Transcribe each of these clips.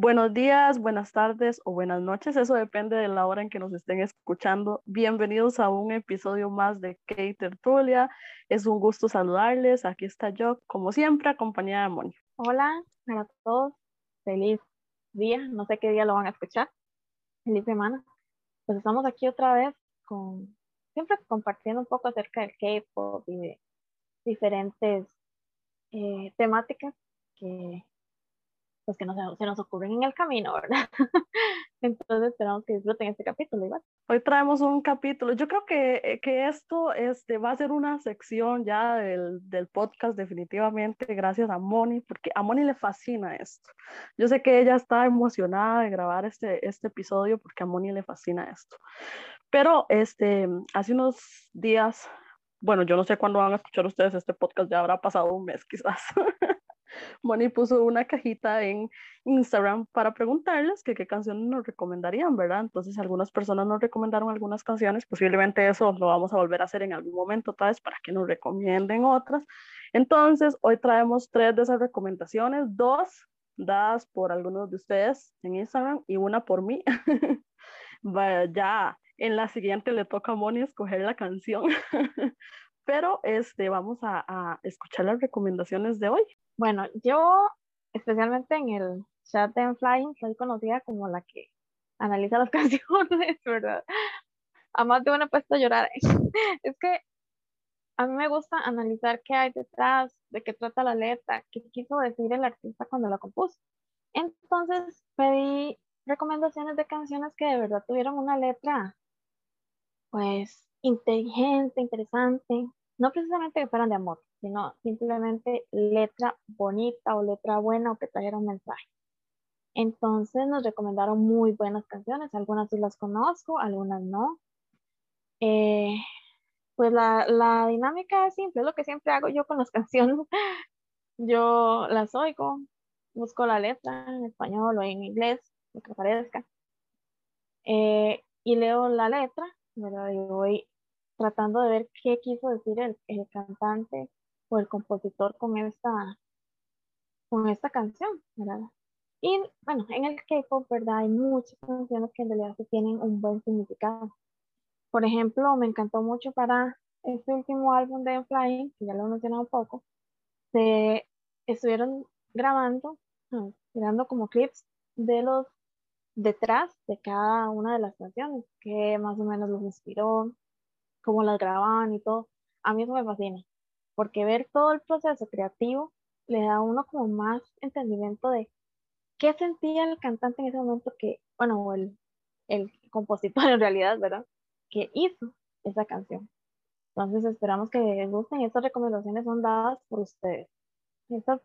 Buenos días, buenas tardes o buenas noches, eso depende de la hora en que nos estén escuchando. Bienvenidos a un episodio más de Kate Tertulia. Es un gusto saludarles. Aquí está yo, como siempre, acompañada de Moni. Hola a todos, feliz día, no sé qué día lo van a escuchar, feliz semana. Pues estamos aquí otra vez con, siempre compartiendo un poco acerca del K-pop y de diferentes eh, temáticas que pues que no se, se, nos ocurren en el camino, ¿verdad? Entonces esperamos que disfruten este capítulo igual. Hoy traemos un capítulo, yo creo que, eh, que esto este, va a ser una sección ya del, del, podcast definitivamente, gracias a Moni, porque a Moni le fascina esto. Yo sé que ella está emocionada de grabar este, este episodio porque a Moni le fascina esto. Pero este, hace unos días, bueno, yo no sé cuándo van a escuchar ustedes este podcast, ya habrá pasado un mes quizás. Moni puso una cajita en Instagram para preguntarles que qué canciones nos recomendarían, ¿verdad? Entonces algunas personas nos recomendaron algunas canciones, posiblemente eso lo vamos a volver a hacer en algún momento otra vez para que nos recomienden otras. Entonces hoy traemos tres de esas recomendaciones, dos dadas por algunos de ustedes en Instagram y una por mí. ya en la siguiente le toca a Moni escoger la canción. Pero este, vamos a, escuchar las recomendaciones de hoy. Bueno, yo especialmente en el chat de Flying soy conocida como la que analiza las canciones, ¿verdad? A más de una puesto a llorar. es que a mí me gusta analizar qué hay detrás, de qué trata la letra, qué quiso decir el artista cuando la compuso. Entonces pedí recomendaciones de canciones que de verdad tuvieron una letra, pues, inteligente, interesante, no precisamente que fueran de amor, sino simplemente letra bonita o letra buena o que trajera un mensaje. Entonces nos recomendaron muy buenas canciones, algunas sí las conozco, algunas no. Eh, pues la, la, dinámica es simple, es lo que siempre hago yo con las canciones. Yo las oigo, busco la letra en español o en inglés, lo que parezca, eh, y leo la letra, ¿verdad? Y voy tratando de ver qué quiso decir el, el cantante o el compositor con esta, con esta canción, ¿verdad? Y bueno, en el K-pop, ¿verdad? Hay muchas canciones que en realidad tienen un buen significado. Por ejemplo, me encantó mucho para este último álbum de Flying, que ya lo he mencionado un poco, se estuvieron grabando, grabando como clips de los detrás de cada una de las canciones, que más o menos los inspiró, cómo las grababan y todo. A mí eso me fascina porque ver todo el proceso creativo le da a uno como más entendimiento de qué sentía el cantante en ese momento que, bueno, el, el compositor en realidad, ¿verdad? Que hizo esa canción. Entonces esperamos que les gusten. Estas recomendaciones son dadas por ustedes. Estas,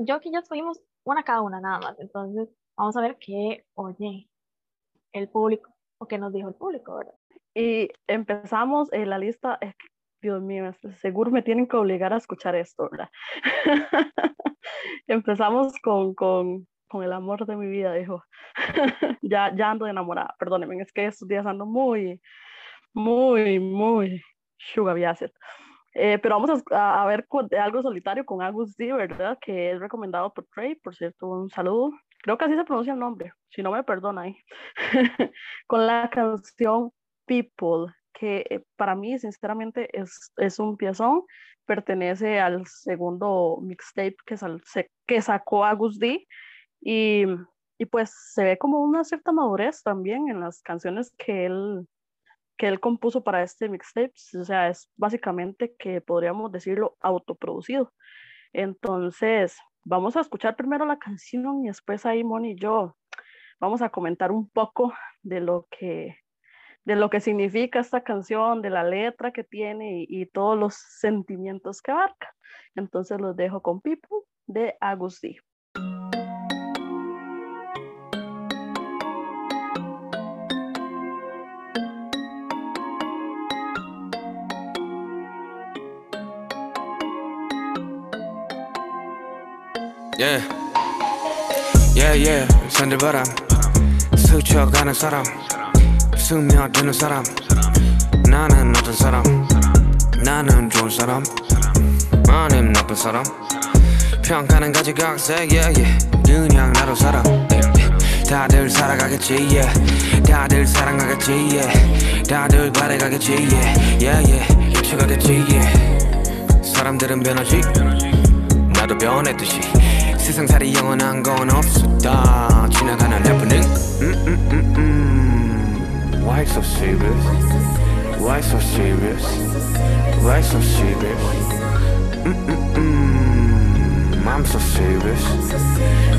yo que ya fuimos una cada una nada más. Entonces vamos a ver qué oye el público o qué nos dijo el público, ¿verdad? Y empezamos en la lista, Dios mío, seguro me tienen que obligar a escuchar esto, ¿verdad? Empezamos con, con, con, el amor de mi vida, dijo. ya, ya ando enamorada, perdónenme, es que estos días ando muy, muy, muy sugar eh, pero vamos a, a, ver algo solitario con Agus D, ¿verdad? Que es recomendado por Trey, por cierto, un saludo. Creo que así se pronuncia el nombre, si no me perdona ahí. con la canción People que eh, para mí sinceramente es, es un piezón, pertenece al segundo mixtape que, que sacó Agus D y, y, pues se ve como una cierta madurez también en las canciones que él, que él compuso para este mixtape, o sea, es básicamente que podríamos decirlo autoproducido. Entonces, vamos a escuchar primero la canción y después ahí Moni y yo vamos a comentar un poco de lo que de lo que significa esta canción, de la letra que tiene y, todos los sentimientos que abarca. Entonces los dejo con People de Agustí. Yeah, yeah, yeah. 산들바람 스쳐가는 사람 스며드는 사람 나는 어떤 사람 나는 좋은 사람 아님 나쁜 사람 평가는 가지각색 yeah, yeah. 그냥 나로 살아. 다들 살아가겠지 yeah. 다들 사랑하겠지 yeah. 다들 바래가겠지 yeah. yeah, yeah. 잊혀가겠지 yeah. 사람들은 변하지 나도 변했듯이 세상살이 영원한 건 없었다 지나가는 해프닝 음, 음, 음, 음. Why so serious? Why so serious? Why so serious? Mm, mm, mm. I'm so serious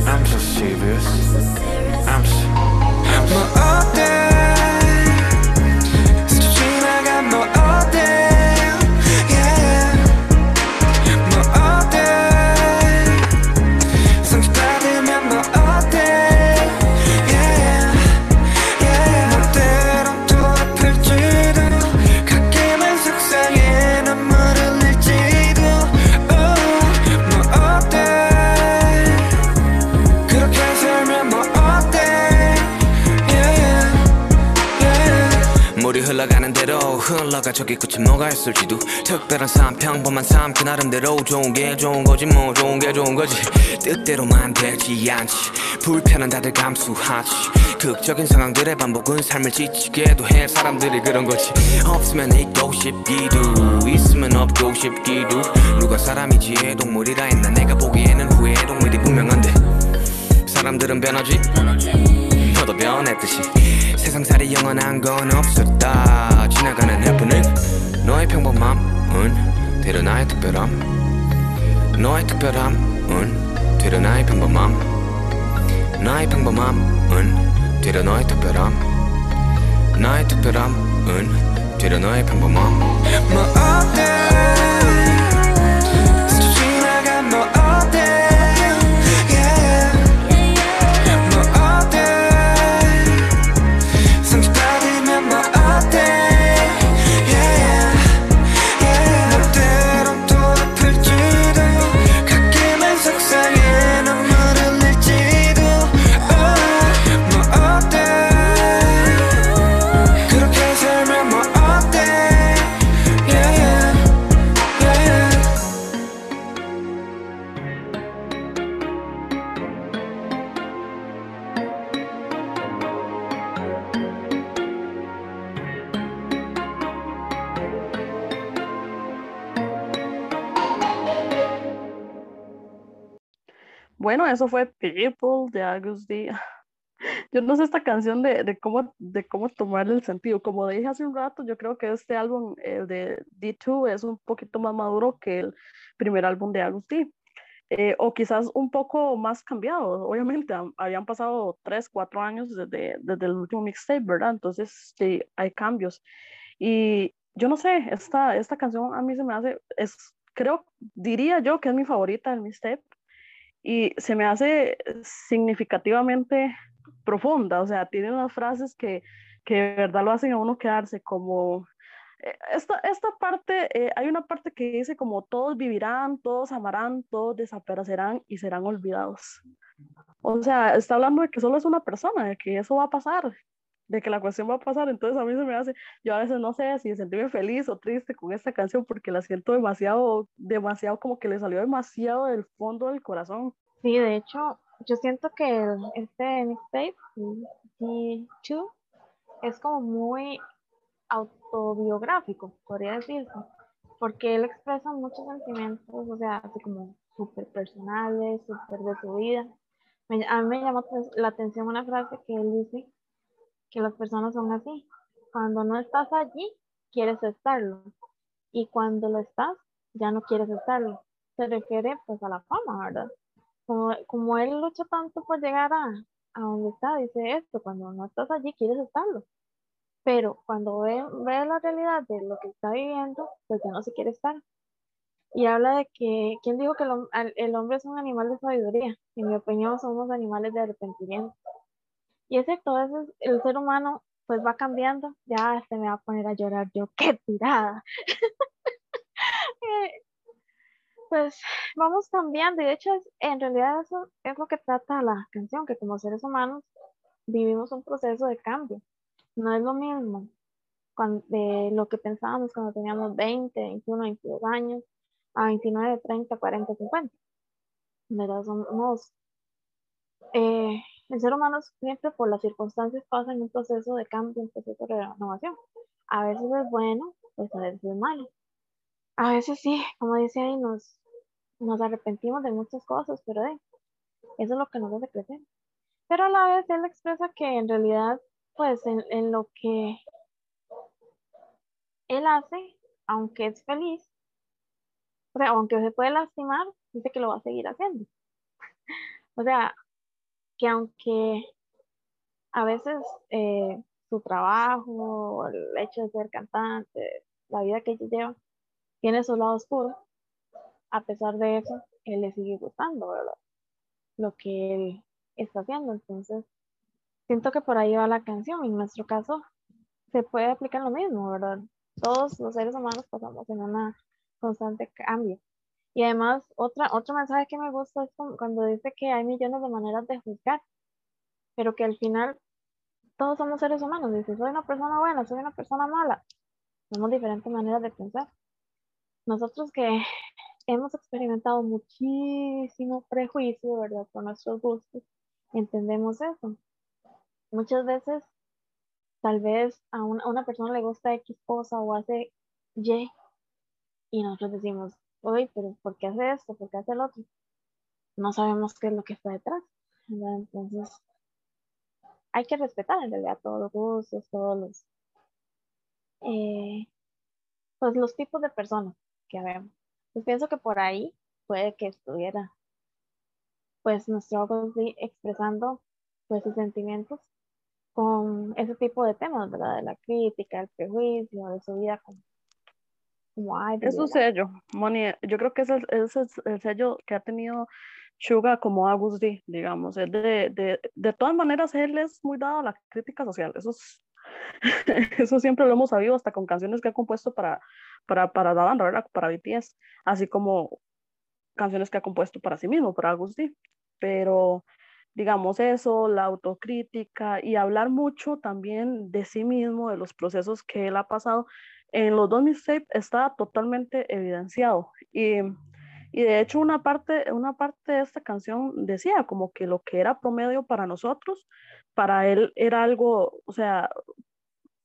I'm so serious I'm so, I'm so. 저기 끝이 뭐가 있을지도 특별한 삶 평범한 삶 그 나름대로 좋은 게 좋은 거지 뭐 좋은 게 좋은 거지. 뜻대로만 되지 않지. 불편은 다들 감수하지. 극적인 상황들의 반복은 삶을 지치게도 해. 사람들이 그런 거지. 없으면 있고 싶기도 있으면 없고 싶기도. 누가 사람이지 동물이라 했나? 내가 보기에는 후회 동물이 분명한데. 사람들은 변하지. 너도 변했듯이 세상살이 영원한 건 없었다. 지나가는 해프닝 너의 평범함은 되려 나의 특별함. 너의 특별함은 되려 나의 평범함. 나의 평범함은 되려 너의 특별함. 나의 특별함은 되려 너의 평범함. 뭐어 Bueno, eso fue People de Agus D. Yo no sé esta canción de, de, cómo, de cómo tomarle el sentido. Como dije hace un rato, yo creo que este álbum, el de D2, es un poquito más maduro que el primer álbum de Agus D. Eh, o quizás un poco más cambiado. Obviamente, habían pasado 3, 4 años desde, desde el último mixtape, ¿verdad? Entonces, sí, hay cambios. Y yo no sé, esta, esta canción a mí se me hace, es, creo, diría yo que es mi favorita del mixtape y se me hace significativamente profunda, o sea, tiene unas frases que, que de verdad lo hacen a uno quedarse como... eh, Esta, esta parte, eh, hay una parte que dice como todos vivirán, todos amarán, todos desaparecerán y serán olvidados. O sea, está hablando de que solo es una persona, de que eso va a pasar, de que la cuestión va a pasar. Entonces a mí se me hace, yo a veces no sé si sentirme feliz o triste con esta canción porque la siento demasiado, demasiado como que le salió demasiado del fondo del corazón. Sí, de hecho, yo siento que el- este mixtape, D2, es como muy autobiográfico, podría decirse, porque él expresa muchos sentimientos, o sea, así como súper personales, súper de su vida. Me- a mí me llamó la atención una frase que él dice, que las personas son así. Cuando no estás allí, quieres estarlo. Y cuando lo estás, ya no quieres estarlo. Se refiere pues a la fama, ¿verdad? Como, como él lucha tanto por llegar a, a donde está, dice esto, cuando no estás allí, quieres estarlo. Pero cuando ve, ve la realidad de lo que está viviendo, pues ya no se quiere estar. Y habla de que, ¿quién dijo que el, el hombre es un animal de sabiduría? En mi opinión, somos animales de arrepentimiento. Y es cierto, a veces el ser humano pues va cambiando, ya se me va a poner a llorar yo, qué tirada. Eh, pues vamos cambiando y de hecho es- en realidad eso es lo que trata la canción, que como seres humanos vivimos un proceso de cambio. No es lo mismo cuan- de lo que pensábamos cuando teníamos 20, 21, 22 años, a 29, 30, 40, 50. ¿Verdad? Somos, eh, el ser humano siempre por las circunstancias pasa en un proceso de cambio, un proceso de renovación. A veces es bueno, pues a veces es malo. A veces sí, como dice ahí, nos, nos arrepentimos de muchas cosas, pero eso es lo que nos hace crecer. Pero a la vez él expresa que en realidad, pues en, en lo que él hace, aunque es feliz, o sea, aunque se puede lastimar, dice que lo va a seguir haciendo. O sea, que aunque a veces eh, su trabajo, el hecho de ser cantante, la vida que ella lleva, tiene su lado oscuro, a pesar de eso, él le sigue gustando, ¿verdad? Lo que él está haciendo. Entonces, siento que por ahí va la canción. En nuestro caso, se puede aplicar lo mismo, ¿verdad? Todos los seres humanos pasamos en una constante cambio. Y además, otra, otro mensaje que me gusta es cuando dice que hay millones de maneras de juzgar, pero que al final todos somos seres humanos. Dice, soy una persona buena, soy una persona mala. Tenemos diferentes maneras de pensar. Nosotros que hemos experimentado muchísimo prejuicio, ¿verdad? Por nuestros gustos, entendemos eso. Muchas veces, tal vez a una, a una persona le gusta X cosa o hace Y, y nosotros decimos, oye, pero ¿por qué hace esto? ¿Por qué hace el otro? No sabemos qué es lo que está detrás. Entonces, hay que respetar en realidad todos los gustos, todos los, eh, pues los tipos de personas que vemos. Pues pienso que por ahí puede que estuviera, pues nuestro expresando pues sus sentimientos con ese tipo de temas, ¿verdad? De la crítica, el prejuicio, de su vida como es un sello, Moni. Yo creo que ese, es el sello que ha tenido Suga como Agus digamos. Es de, de, de, todas maneras, él es muy dado a la crítica social. Eso, eso siempre lo hemos sabido, hasta con canciones que ha compuesto para, para, para ¿verdad? Para BTS, así como canciones que ha compuesto para sí mismo, para Agus Pero digamos eso, la autocrítica y hablar mucho también de sí mismo, de los procesos que él ha pasado en los dos mixtapes está totalmente evidenciado. Y, y, de hecho una parte, una parte de esta canción decía como que lo que era promedio para nosotros, para él era algo, o sea,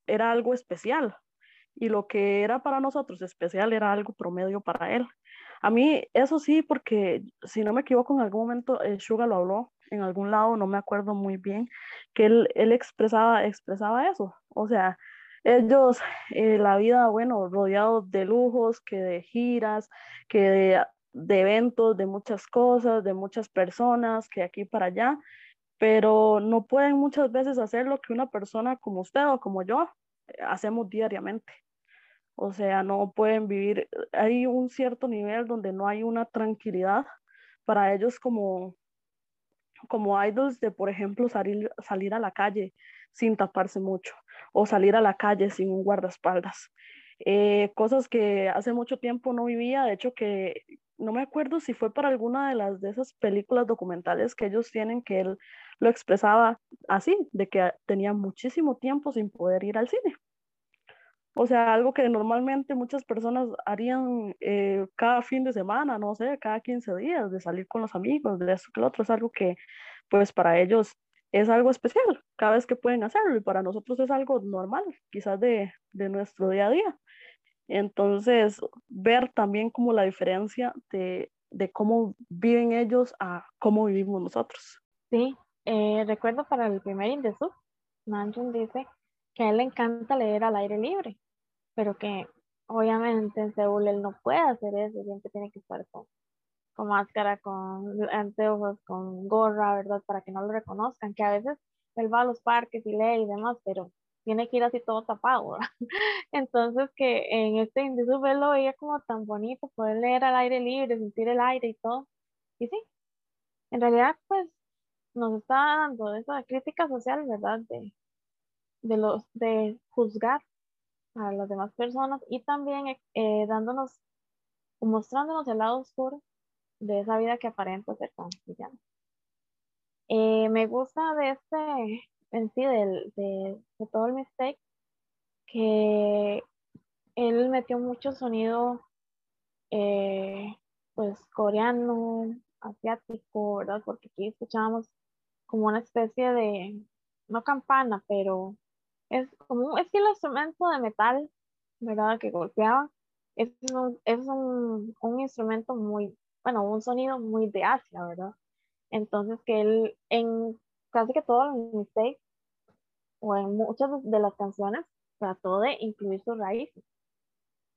era algo especial. Y lo que era para nosotros especial era algo promedio para él. A mí, eso sí, porque si no me equivoco, en algún momento eh, Suga lo habló en algún lado, no me acuerdo muy bien, que él, él expresaba, expresaba eso. O sea, ellos, eh, la vida, bueno, rodeados de lujos, que de giras, que de, de, eventos, de muchas cosas, de muchas personas, que aquí para allá, pero no pueden muchas veces hacer lo que una persona como usted o como yo eh, hacemos diariamente. O sea, no pueden vivir, hay un cierto nivel donde no hay una tranquilidad para ellos como, como idols de, por ejemplo, salir, salir a la calle sin taparse mucho o salir a la calle sin un guardaespaldas. Eh, cosas que hace mucho tiempo no vivía, de hecho que no me acuerdo si fue para alguna de las de esas películas documentales que ellos tienen que él lo expresaba así, de que tenía muchísimo tiempo sin poder ir al cine. O sea, algo que normalmente muchas personas harían eh, cada fin de semana, no sé, cada 15 días, de salir con los amigos, de eso que lo otro, es algo que pues para ellos es algo especial cada vez que pueden hacerlo y para nosotros es algo normal, quizás de, de nuestro día a día. Entonces, ver también como la diferencia de, de cómo viven ellos a cómo vivimos nosotros. Sí, eh, recuerdo para el primer Indesub, Nanjun dice que a él le encanta leer al aire libre, pero que obviamente en Seúl él no puede hacer eso, siempre tiene que estar con con máscara, con anteojos, con gorra, ¿verdad? Para que no lo reconozcan, que a veces él va a los parques y lee y demás, pero tiene que ir así todo tapado, ¿verdad? Entonces que en este él lo veía como tan bonito, poder leer al aire libre, sentir el aire y todo. Y sí, en realidad pues nos está dando esa crítica social, ¿verdad? De, de, los, de juzgar a las demás personas y también eh, dándonos, mostrándonos el lado oscuro de esa vida que aparenta ser tan brillante. Eh, me gusta de este, en sí, de, de, todo el mistake, que él metió mucho sonido, eh, pues, coreano, asiático, ¿verdad? Porque aquí escuchábamos como una especie de, no campana, pero es como un de instrumento de metal, ¿verdad? Que golpeaba. Es, un, es un, un instrumento muy, bueno, un sonido muy de Asia, ¿verdad? Entonces que él en casi que todos los mistakes o en muchas de las canciones trató de incluir sus raíces,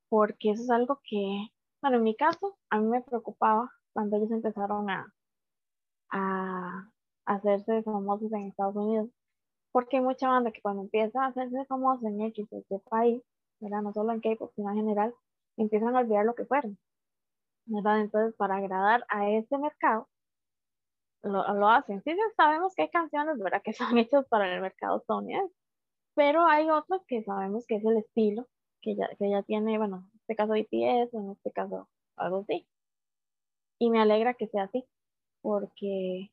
porque eso es algo que, bueno, en mi caso, a mí me preocupaba cuando ellos empezaron a, a hacerse famosos en Estados Unidos, porque hay mucha banda que cuando empieza a hacerse famosa en X o este país, ¿verdad? no solo en K-pop, sino en general, empiezan a olvidar lo que fueron. Entonces, para agradar a ese mercado, lo, hacen. Sí, sabemos que hay canciones, ¿verdad? Que son hechas para el mercado estadounidense, pero hay otros que sabemos que es el estilo que ya, que ya tiene, bueno, en este caso BTS, en este caso algo así. Y me alegra que sea así, porque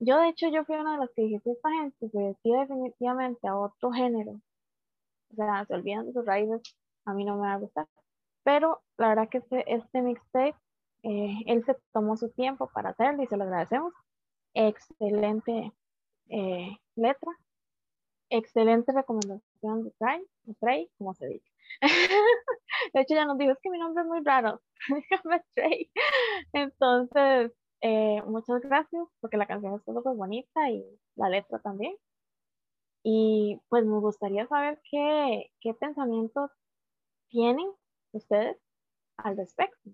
yo de hecho yo fui una de las que dije, si esta gente se decide definitivamente a otro género, o sea, se olvidan de sus raíces, a mí no me va a gustar. Pero la verdad que este, este mixtape, eh, él se tomó su tiempo para hacerlo y se lo agradecemos excelente eh, letra, excelente recomendación de Trey, de como se dice. de hecho, ya nos dijo, es que mi nombre es muy raro, dígame Trey. Entonces, eh, muchas gracias, porque la canción es súper bonita y la letra también. Y pues me gustaría saber qué, qué pensamientos tienen ustedes al respecto.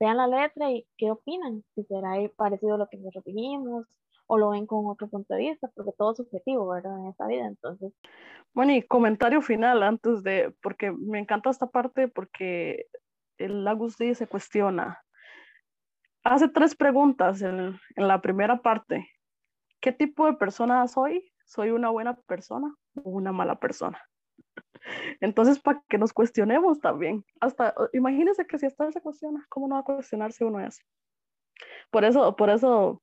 Vean la letra y qué opinan, si será parecido a lo que nosotros dijimos o lo ven con otro punto de vista, porque todo es subjetivo, ¿verdad? En esta vida, entonces. Bueno, y comentario final antes de, porque me encanta esta parte porque el Agustín se cuestiona. Hace tres preguntas en la primera parte. ¿Qué tipo de persona soy? ¿Soy una buena persona o una mala persona? Entonces, para que nos cuestionemos también. Hasta, imagínense que si hasta se cuestiona, ¿cómo no va a cuestionarse uno eso? Por eso, por eso,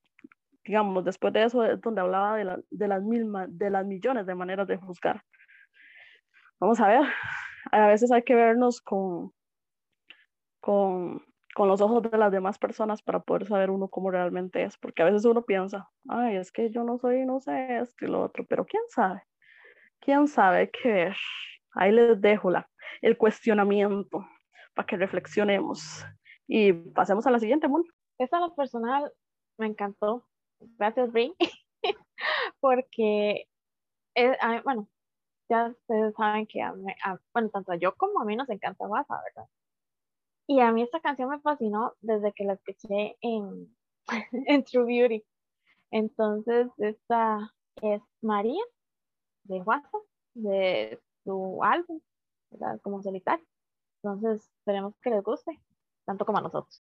digamos, después de eso es donde hablaba de, la, de, las mismas, de las millones de maneras de juzgar. Vamos a ver, a veces hay que vernos con, con, con los ojos de las demás personas para poder saber uno cómo realmente es, porque a veces uno piensa, ay, es que yo no soy, no sé esto y lo otro, pero quién sabe, quién sabe qué es Ahí les dejo la, el cuestionamiento para que reflexionemos. Y pasemos a la siguiente, Mon. Esta lo personal me encantó. Gracias, Bri. Porque, bueno, ya ustedes saben que, a bueno, tanto yo como a mí nos encanta Baza, ¿verdad? Y a mí esta canción me fascinó desde que la escuché en, en True Beauty. Entonces, esta es María de WhatsApp, de su álbum. Como solitario. Entonces, esperemos que les guste, tanto como a nosotros.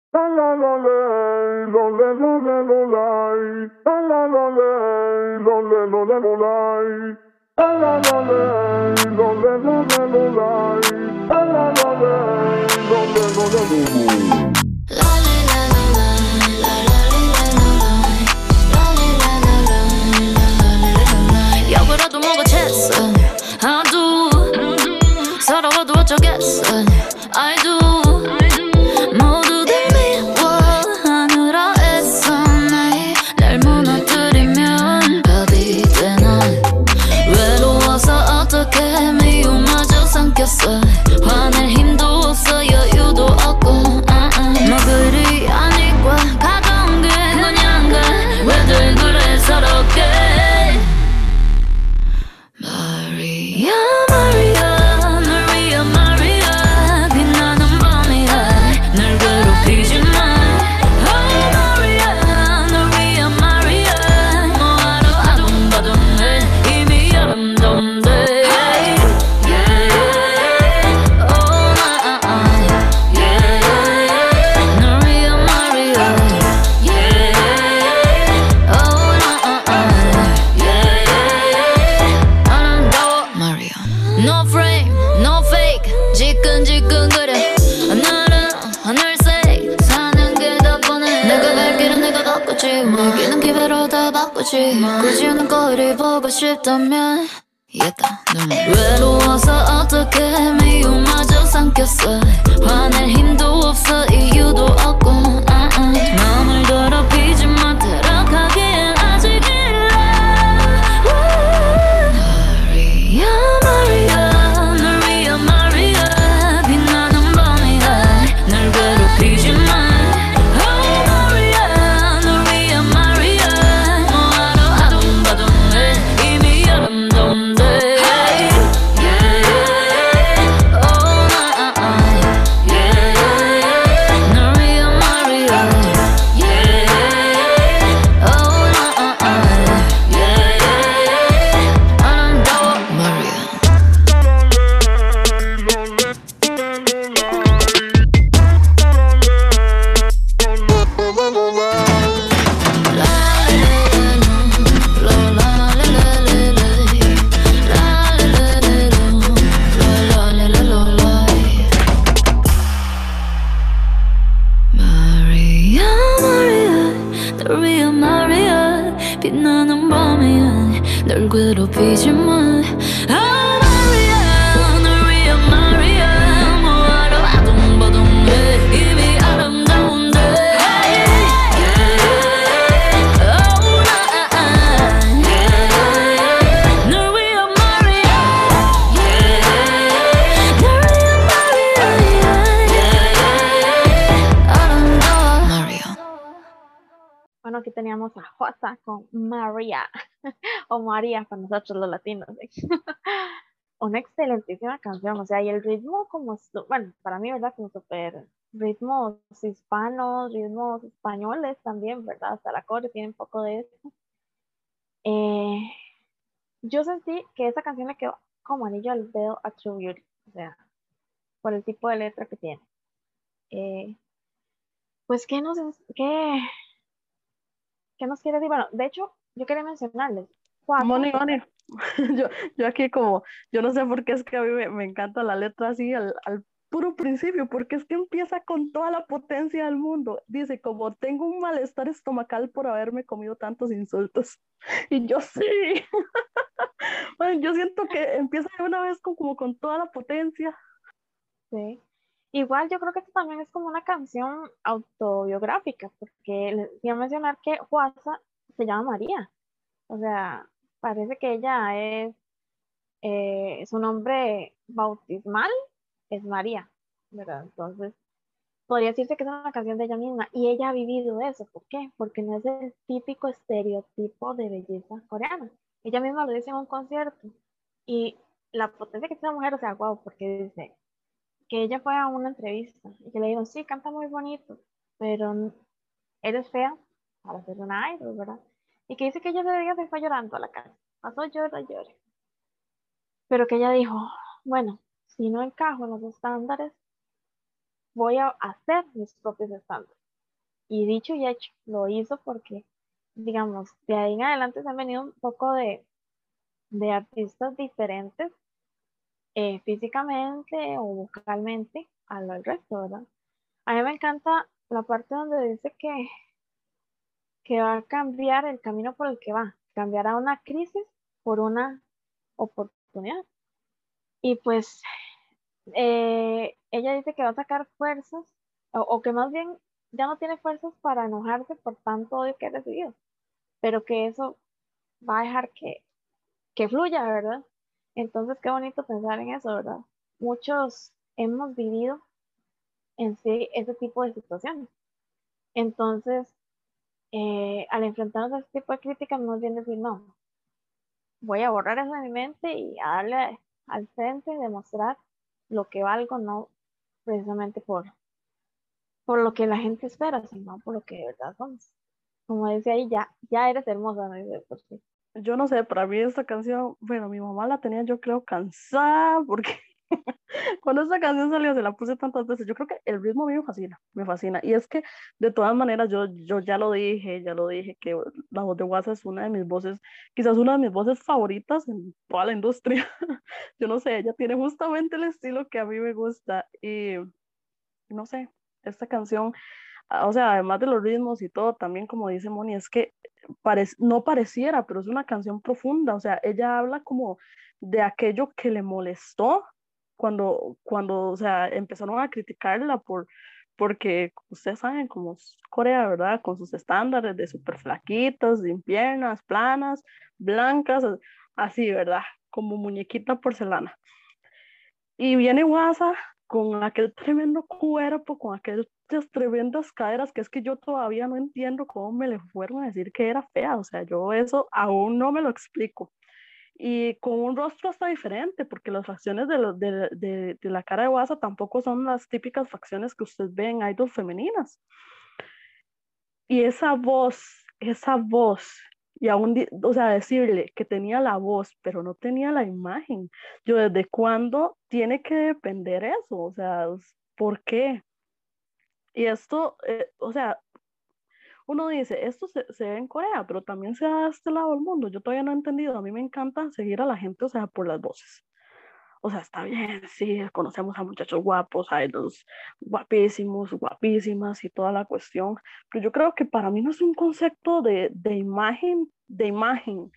Con María, o María para nosotros los latinos. Una excelentísima canción, o sea, y el ritmo como, bueno, para mí, ¿verdad? Como súper ritmos hispanos, ritmos españoles también, ¿verdad? Hasta la corte tiene un poco de eso. Eh, yo sentí que esa canción le quedó como anillo al dedo a True o sea, por el tipo de letra que tiene. Eh, pues, ¿qué nos, qué, ¿Qué nos quiere decir? Bueno, de hecho, yo quería mencionarles. Juaco, Moni, Moni. Yo, yo aquí como, yo no sé por qué es que a mí me, me encanta la letra así al, al puro principio, porque es que empieza con toda la potencia del mundo. Dice, como tengo un malestar estomacal por haberme comido tantos insultos. Y yo sí. Bueno, yo siento que empieza de una vez con, como con toda la potencia. sí. Igual yo creo que esto también es como una canción autobiográfica, porque les iba a mencionar que Juasa se llama María. O sea, parece que ella es, eh, su nombre bautismal es María, ¿verdad? Entonces, podría decirse que es una canción de ella misma y ella ha vivido eso. ¿Por qué? Porque no es el típico estereotipo de belleza coreana. Ella misma lo dice en un concierto y la potencia que tiene la mujer, o sea, wow, porque dice que ella fue a una entrevista y que le dijeron, sí, canta muy bonito, pero eres fea para ser una idol, ¿verdad? Y que dice que ella ese día se fue llorando a la casa, pasó llora, llore. Pero que ella dijo, bueno, si no encajo en los estándares, voy a hacer mis propios estándares. Y dicho y hecho, lo hizo porque, digamos, de ahí en adelante se han venido un poco de, de artistas diferentes eh, físicamente o vocalmente a lo del resto, ¿verdad? A mí me encanta la parte donde dice que, que va a cambiar el camino por el que va, cambiará una crisis por una oportunidad. Y pues eh, ella dice que va a sacar fuerzas, o, o que más bien ya no tiene fuerzas para enojarse por tanto odio que ha recibido, pero que eso va a dejar que, que fluya, ¿verdad? Entonces, qué bonito pensar en eso, ¿verdad? Muchos hemos vivido en sí ese tipo de situaciones. Entonces, eh, al enfrentarnos a este tipo de críticas, más bien decir, no, voy a borrar eso de mi mente y a darle al frente, demostrar lo que valgo, no precisamente por, por lo que la gente espera, sino por lo que de verdad somos. Como decía ahí, ya, ya eres hermosa, ¿no? Yo no sé, para mí esta canción, bueno, mi mamá la tenía yo creo cansada porque cuando esta canción salió se la puse tantas veces. Yo creo que el ritmo a mí me fascina, me fascina. Y es que de todas maneras yo, yo ya lo dije, ya lo dije, que la voz de WhatsApp es una de mis voces, quizás una de mis voces favoritas en toda la industria. Yo no sé, ella tiene justamente el estilo que a mí me gusta y no sé, esta canción, ah, o sea, además de los ritmos y todo, también como dice Moni, es que parec- no pareciera, pero es una canción profunda, o sea, ella habla como de aquello que le molestó cuando, cuando, o sea, empezaron a criticarla por, porque ustedes saben cómo es Corea, ¿verdad? Con sus estándares de súper flaquitas, sin piernas, planas, blancas, así, ¿verdad? Como muñequita porcelana. Y viene Guasa con aquel tremendo cuerpo, con aquellas tremendas caderas, que es que yo todavía no entiendo cómo me le fueron a decir que era fea, o sea, yo eso aún no me lo explico. Y con un rostro hasta diferente, porque las facciones de, de, de- la cara de Guasa tampoco son las típicas facciones que usted ve en idols femeninas. Y esa voz, esa voz, y aún, o sea, decirle que tenía la voz, pero no tenía la imagen. Yo, ¿desde cuándo tiene que depender eso? O sea, ¿por qué? Y esto, eh, o sea, uno dice, esto se, se ve en Corea, pero también se da a este lado del mundo. Yo todavía no he entendido. A mí me encanta seguir a la gente, o sea, por las voces. O sea, está bien, sí, conocemos a muchachos guapos, a los guapísimos, guapísimas y toda la cuestión, pero yo creo que para mí no es un concepto de, de imagen, de imagen,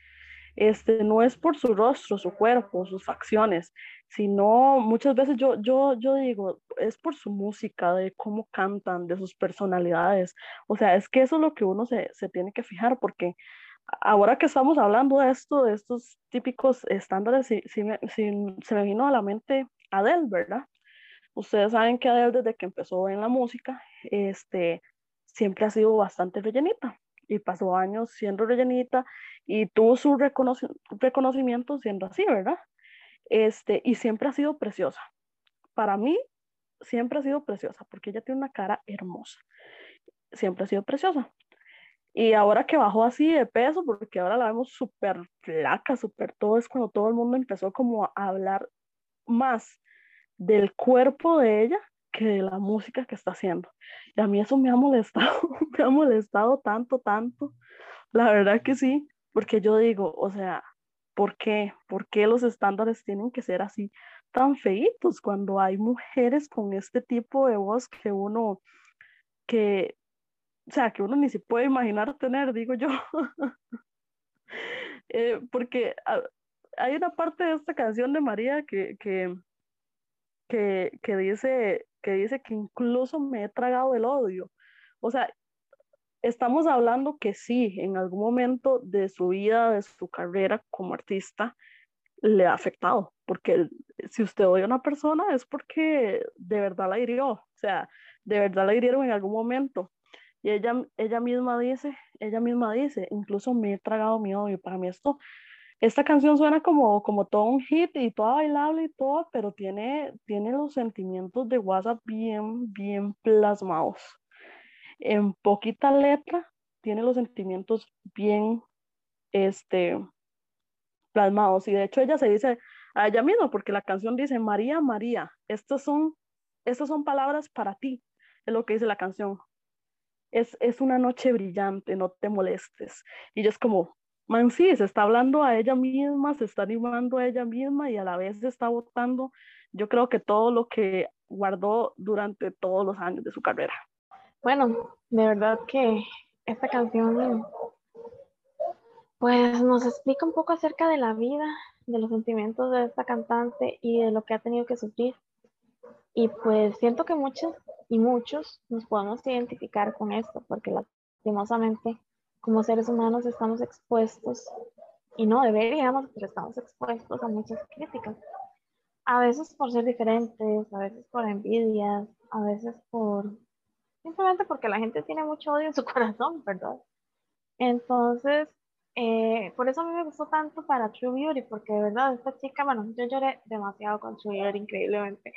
este, no es por su rostro, su cuerpo, sus facciones, sino muchas veces yo, yo, yo digo, es por su música, de cómo cantan, de sus personalidades. O sea, es que eso es lo que uno se, se tiene que fijar, porque ahora que estamos hablando de esto, de estos típicos estándares, sí, sí me- se me vino a la mente Adele, ¿verdad? Ustedes saben que Adele desde que empezó en la música, este, siempre ha sido bastante rellenita y pasó años siendo rellenita y tuvo su reconoci- reconocimiento siendo así, ¿verdad? Este, y siempre ha sido preciosa. Para mí, siempre ha sido preciosa porque ella tiene una cara hermosa. Siempre ha sido preciosa. Y ahora que bajó así de peso, porque ahora la vemos súper flaca, súper todo, es cuando todo el mundo empezó como a hablar más del cuerpo de ella que de la música que está haciendo. Y a mí eso me ha molestado, me ha molestado tanto, tanto. La verdad que sí, porque yo digo, o sea, ¿por qué? ¿Por qué los estándares tienen que ser así tan feitos cuando hay mujeres con este tipo de voz que uno, que, o sea, que uno ni se puede imaginar tener, digo yo. Eh, porque ah, hay una parte de esta canción de María que, que, que, que dice, que dice que incluso me he tragado el odio. O sea, estamos hablando que sí, en algún momento de su vida, de su carrera como artista, le ha afectado, porque si usted odia a una persona es porque de verdad la hirió, o sea, de verdad la hirieron en algún momento. Y ella, ella misma dice, ella misma dice, incluso me he tragado mi odio. Para mí esto, esta canción suena como, como todo un hit y toda bailable y todo, pero tiene, tiene los sentimientos de WhatsApp bien, bien plasmados. En poquita letra, tiene los sentimientos bien, este, plasmados. Y de hecho ella se dice a ella misma, porque la canción dice, María, María, estas son, estas son palabras para ti, es lo que dice la canción. Es, es una noche brillante, no te molestes. Y yo es como, man, sí, se está hablando a ella misma, se está animando a ella misma y a la vez se está votando, yo creo que todo lo que guardó durante todos los años de su carrera. Bueno, de verdad que esta canción pues nos explica un poco acerca de la vida, de los sentimientos de esta cantante y de lo que ha tenido que sufrir. Y pues siento que muchas y muchos nos podemos identificar con esto, porque lastimosamente como seres humanos estamos expuestos, y no deberíamos, pero estamos expuestos a muchas críticas. A veces por ser diferentes, a veces por envidias, a veces por simplemente porque la gente tiene mucho odio en su corazón, ¿verdad? Entonces, eh, por eso a mí me gustó tanto para True Beauty, porque de verdad esta chica, bueno, yo lloré demasiado con True Beauty, increíblemente,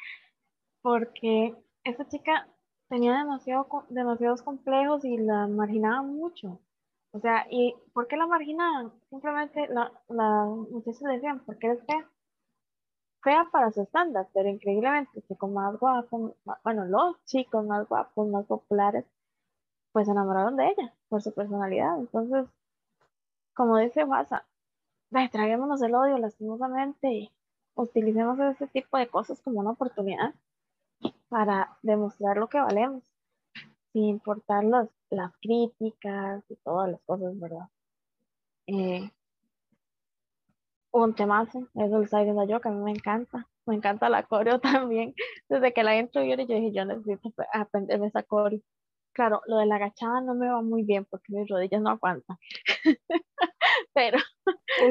porque esta chica tenía demasiado, demasiados complejos y la marginaban mucho. O sea, ¿y por qué la marginaban? Simplemente la, la muchachas decían, porque eres fea. Fea para su estándar, pero increíblemente, con más guapo, ma- bueno, los chicos más guapos, más populares, pues se enamoraron de ella por su personalidad. Entonces, como dice WhatsApp, traguémonos el odio lastimosamente y utilicemos ese tipo de cosas como una oportunidad para demostrar lo que valemos, sin importar las, las críticas y todas las cosas, ¿verdad? Eh, un temazo, lo está diciendo yo, que a mí me encanta, me encanta la coreo también. Desde que la intro yo dije, yo necesito ap- aprenderme esa coreo. Claro, lo de la agachada no me va muy bien porque mis rodillas no aguantan. Pero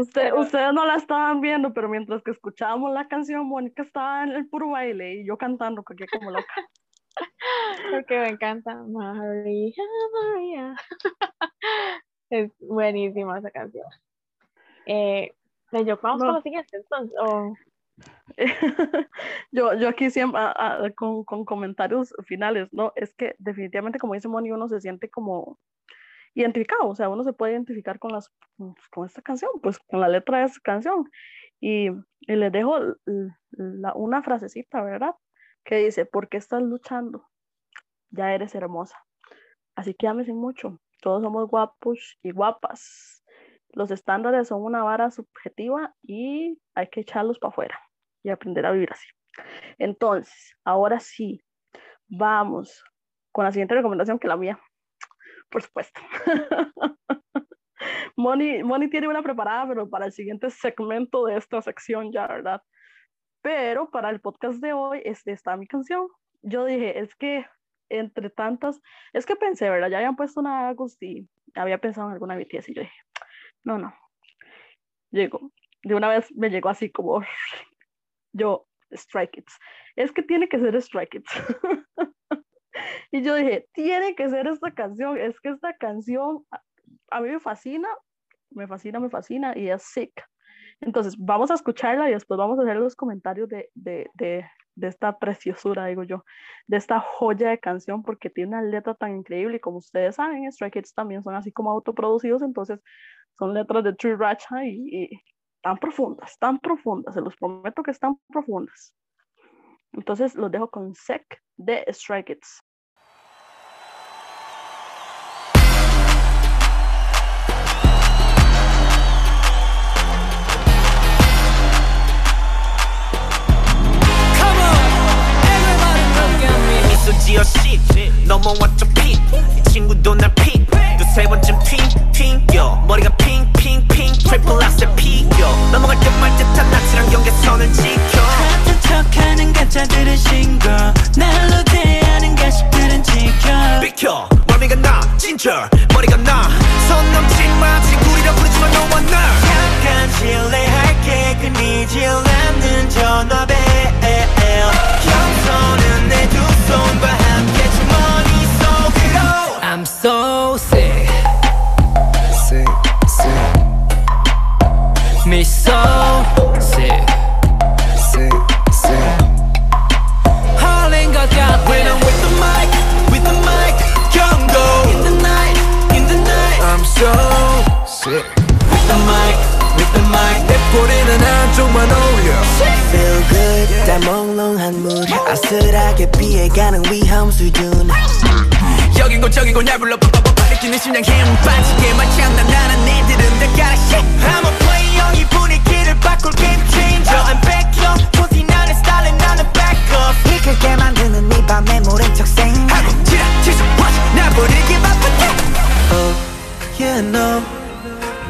Usted, Pero- ustedes no la estaban viendo, pero mientras que escuchábamos la canción, Mónica estaba en el puro baile y yo cantando, como loca. Porque me encanta María, María. Es buenísima esa canción. Eh, yo vamos No. con la siguiente entonces. o- yo, yo aquí siempre ah, ah, con, con comentarios finales, ¿no? Es que definitivamente, como dice Moni, uno se siente como identificado, o sea, uno se puede identificar con, las, con esta canción, pues con la letra de esta canción. Y, y les dejo la- una frasecita, ¿verdad? Que dice, ¿por qué estás luchando? Ya eres hermosa. Así que ámese mucho. Todos somos guapos y guapas. Los estándares son una vara subjetiva y hay que echarlos para afuera y aprender a vivir así. Entonces, ahora sí, vamos con la siguiente recomendación que la mía, por supuesto. Moni, Moni tiene una preparada, pero para el siguiente segmento de esta sección ya, ¿verdad? Pero para el podcast de hoy este, está mi canción. Yo dije, es que entre tantas, es que pensé, ¿verdad? Ya habían puesto una August y había pensado en alguna BTS y yo dije, no, no. Llegó, de una vez me llegó así como, yo, Strike Kids. Es que tiene que ser Strike Kids. y yo dije, tiene que ser esta canción, es que esta canción a, a mí me fascina, me fascina, me fascina y es sick. Entonces, vamos a escucharla y después vamos a hacer los comentarios de, de, de, esta preciosura, digo yo, de esta joya de canción, porque tiene una letra tan increíble y como ustedes saben, Stray Kids también son así como autoproducidos, entonces son letras de Tree Racha y, y tan profundas, tan profundas, se los prometo que están profundas. Entonces los dejo con Sec de Stray Kids. At me. 미소 지어 씨 넘어왔죠 핑이 친구도 날 핑. 두세 번쯤 핑핑 껴 머리가 핑핑핑. 트리플 악셀 피겨 넘어갈 듯말 듯한 나치랑 경계선을 지켜. 같은 척하는 가짜들은 싱거 날로 대하는 가식들은 지켜. 비켜. 멀미가 나 진절. 머리가 나선 넘지 마. 친구리라 부르지마 너와 날 잠깐 실례할게. 끊이질 않는 전화벨 내 두 손과 함께 주머니 속으로 I'm so sick sick, sick, Me so sick sick, sick. Hauling 것 같아 When I'm with the mic, with the mic 경고 In the night, in the night I'm so sick. With the mic, with the mic 내 뿌리는 한쪽만 어울려. Feel good 다 몽롱한 물 아슬하게 피해가는 위험 수준 여긴 곳 저긴 곳날 불러 빨리 뛰는 심장 힘 빠지게 말장난 나는 니들은 다 가라 shit I'm a player 이 분위기를 바꿀 game changer I'm back up 조티 나는 스타일은 나는 back up 이끌게 만드는 네 밤의 모른 척 생각 하고 지라 지수 watch 나 부리기 바쁜데 Oh, yeah, know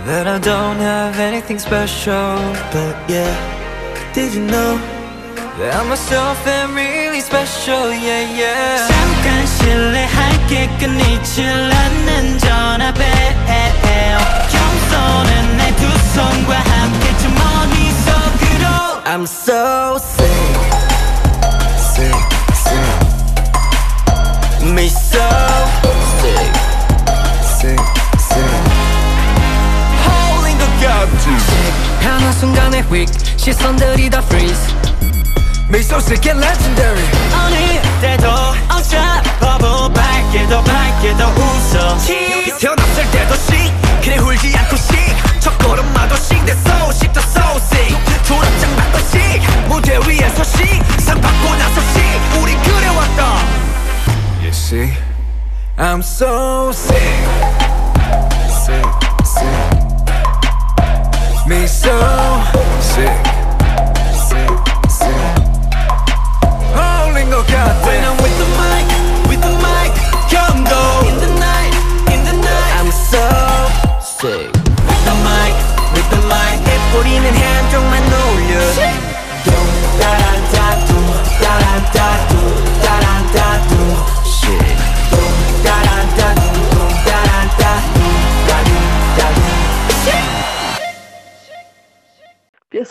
that I don't have anything special, but yeah, did you know that I myself am really special? Yeah, yeah. 잠깐 실례할게 끊이질 않는 전화벨 겸손은 내 두 손과 함께 주머니 속으로 I'm so sick, Sick, sick, me so sick. sick, sick. Holding 것 같아 하나 순간의 휙 시선들이 다 freeze Me so sick and legendary. 어느 때도 어차퍼보 밝게도 밝게도 웃어. 태어났을 때도 씩 그래 울지 않고 씩 첫 걸음마도 씩내 소식 더 소식. 졸업장 받고 씩 무대 위에서 씩상 받고 나서 씩 우린 그래왔다 You see, I'm so sick, sick, sick. Me so sick,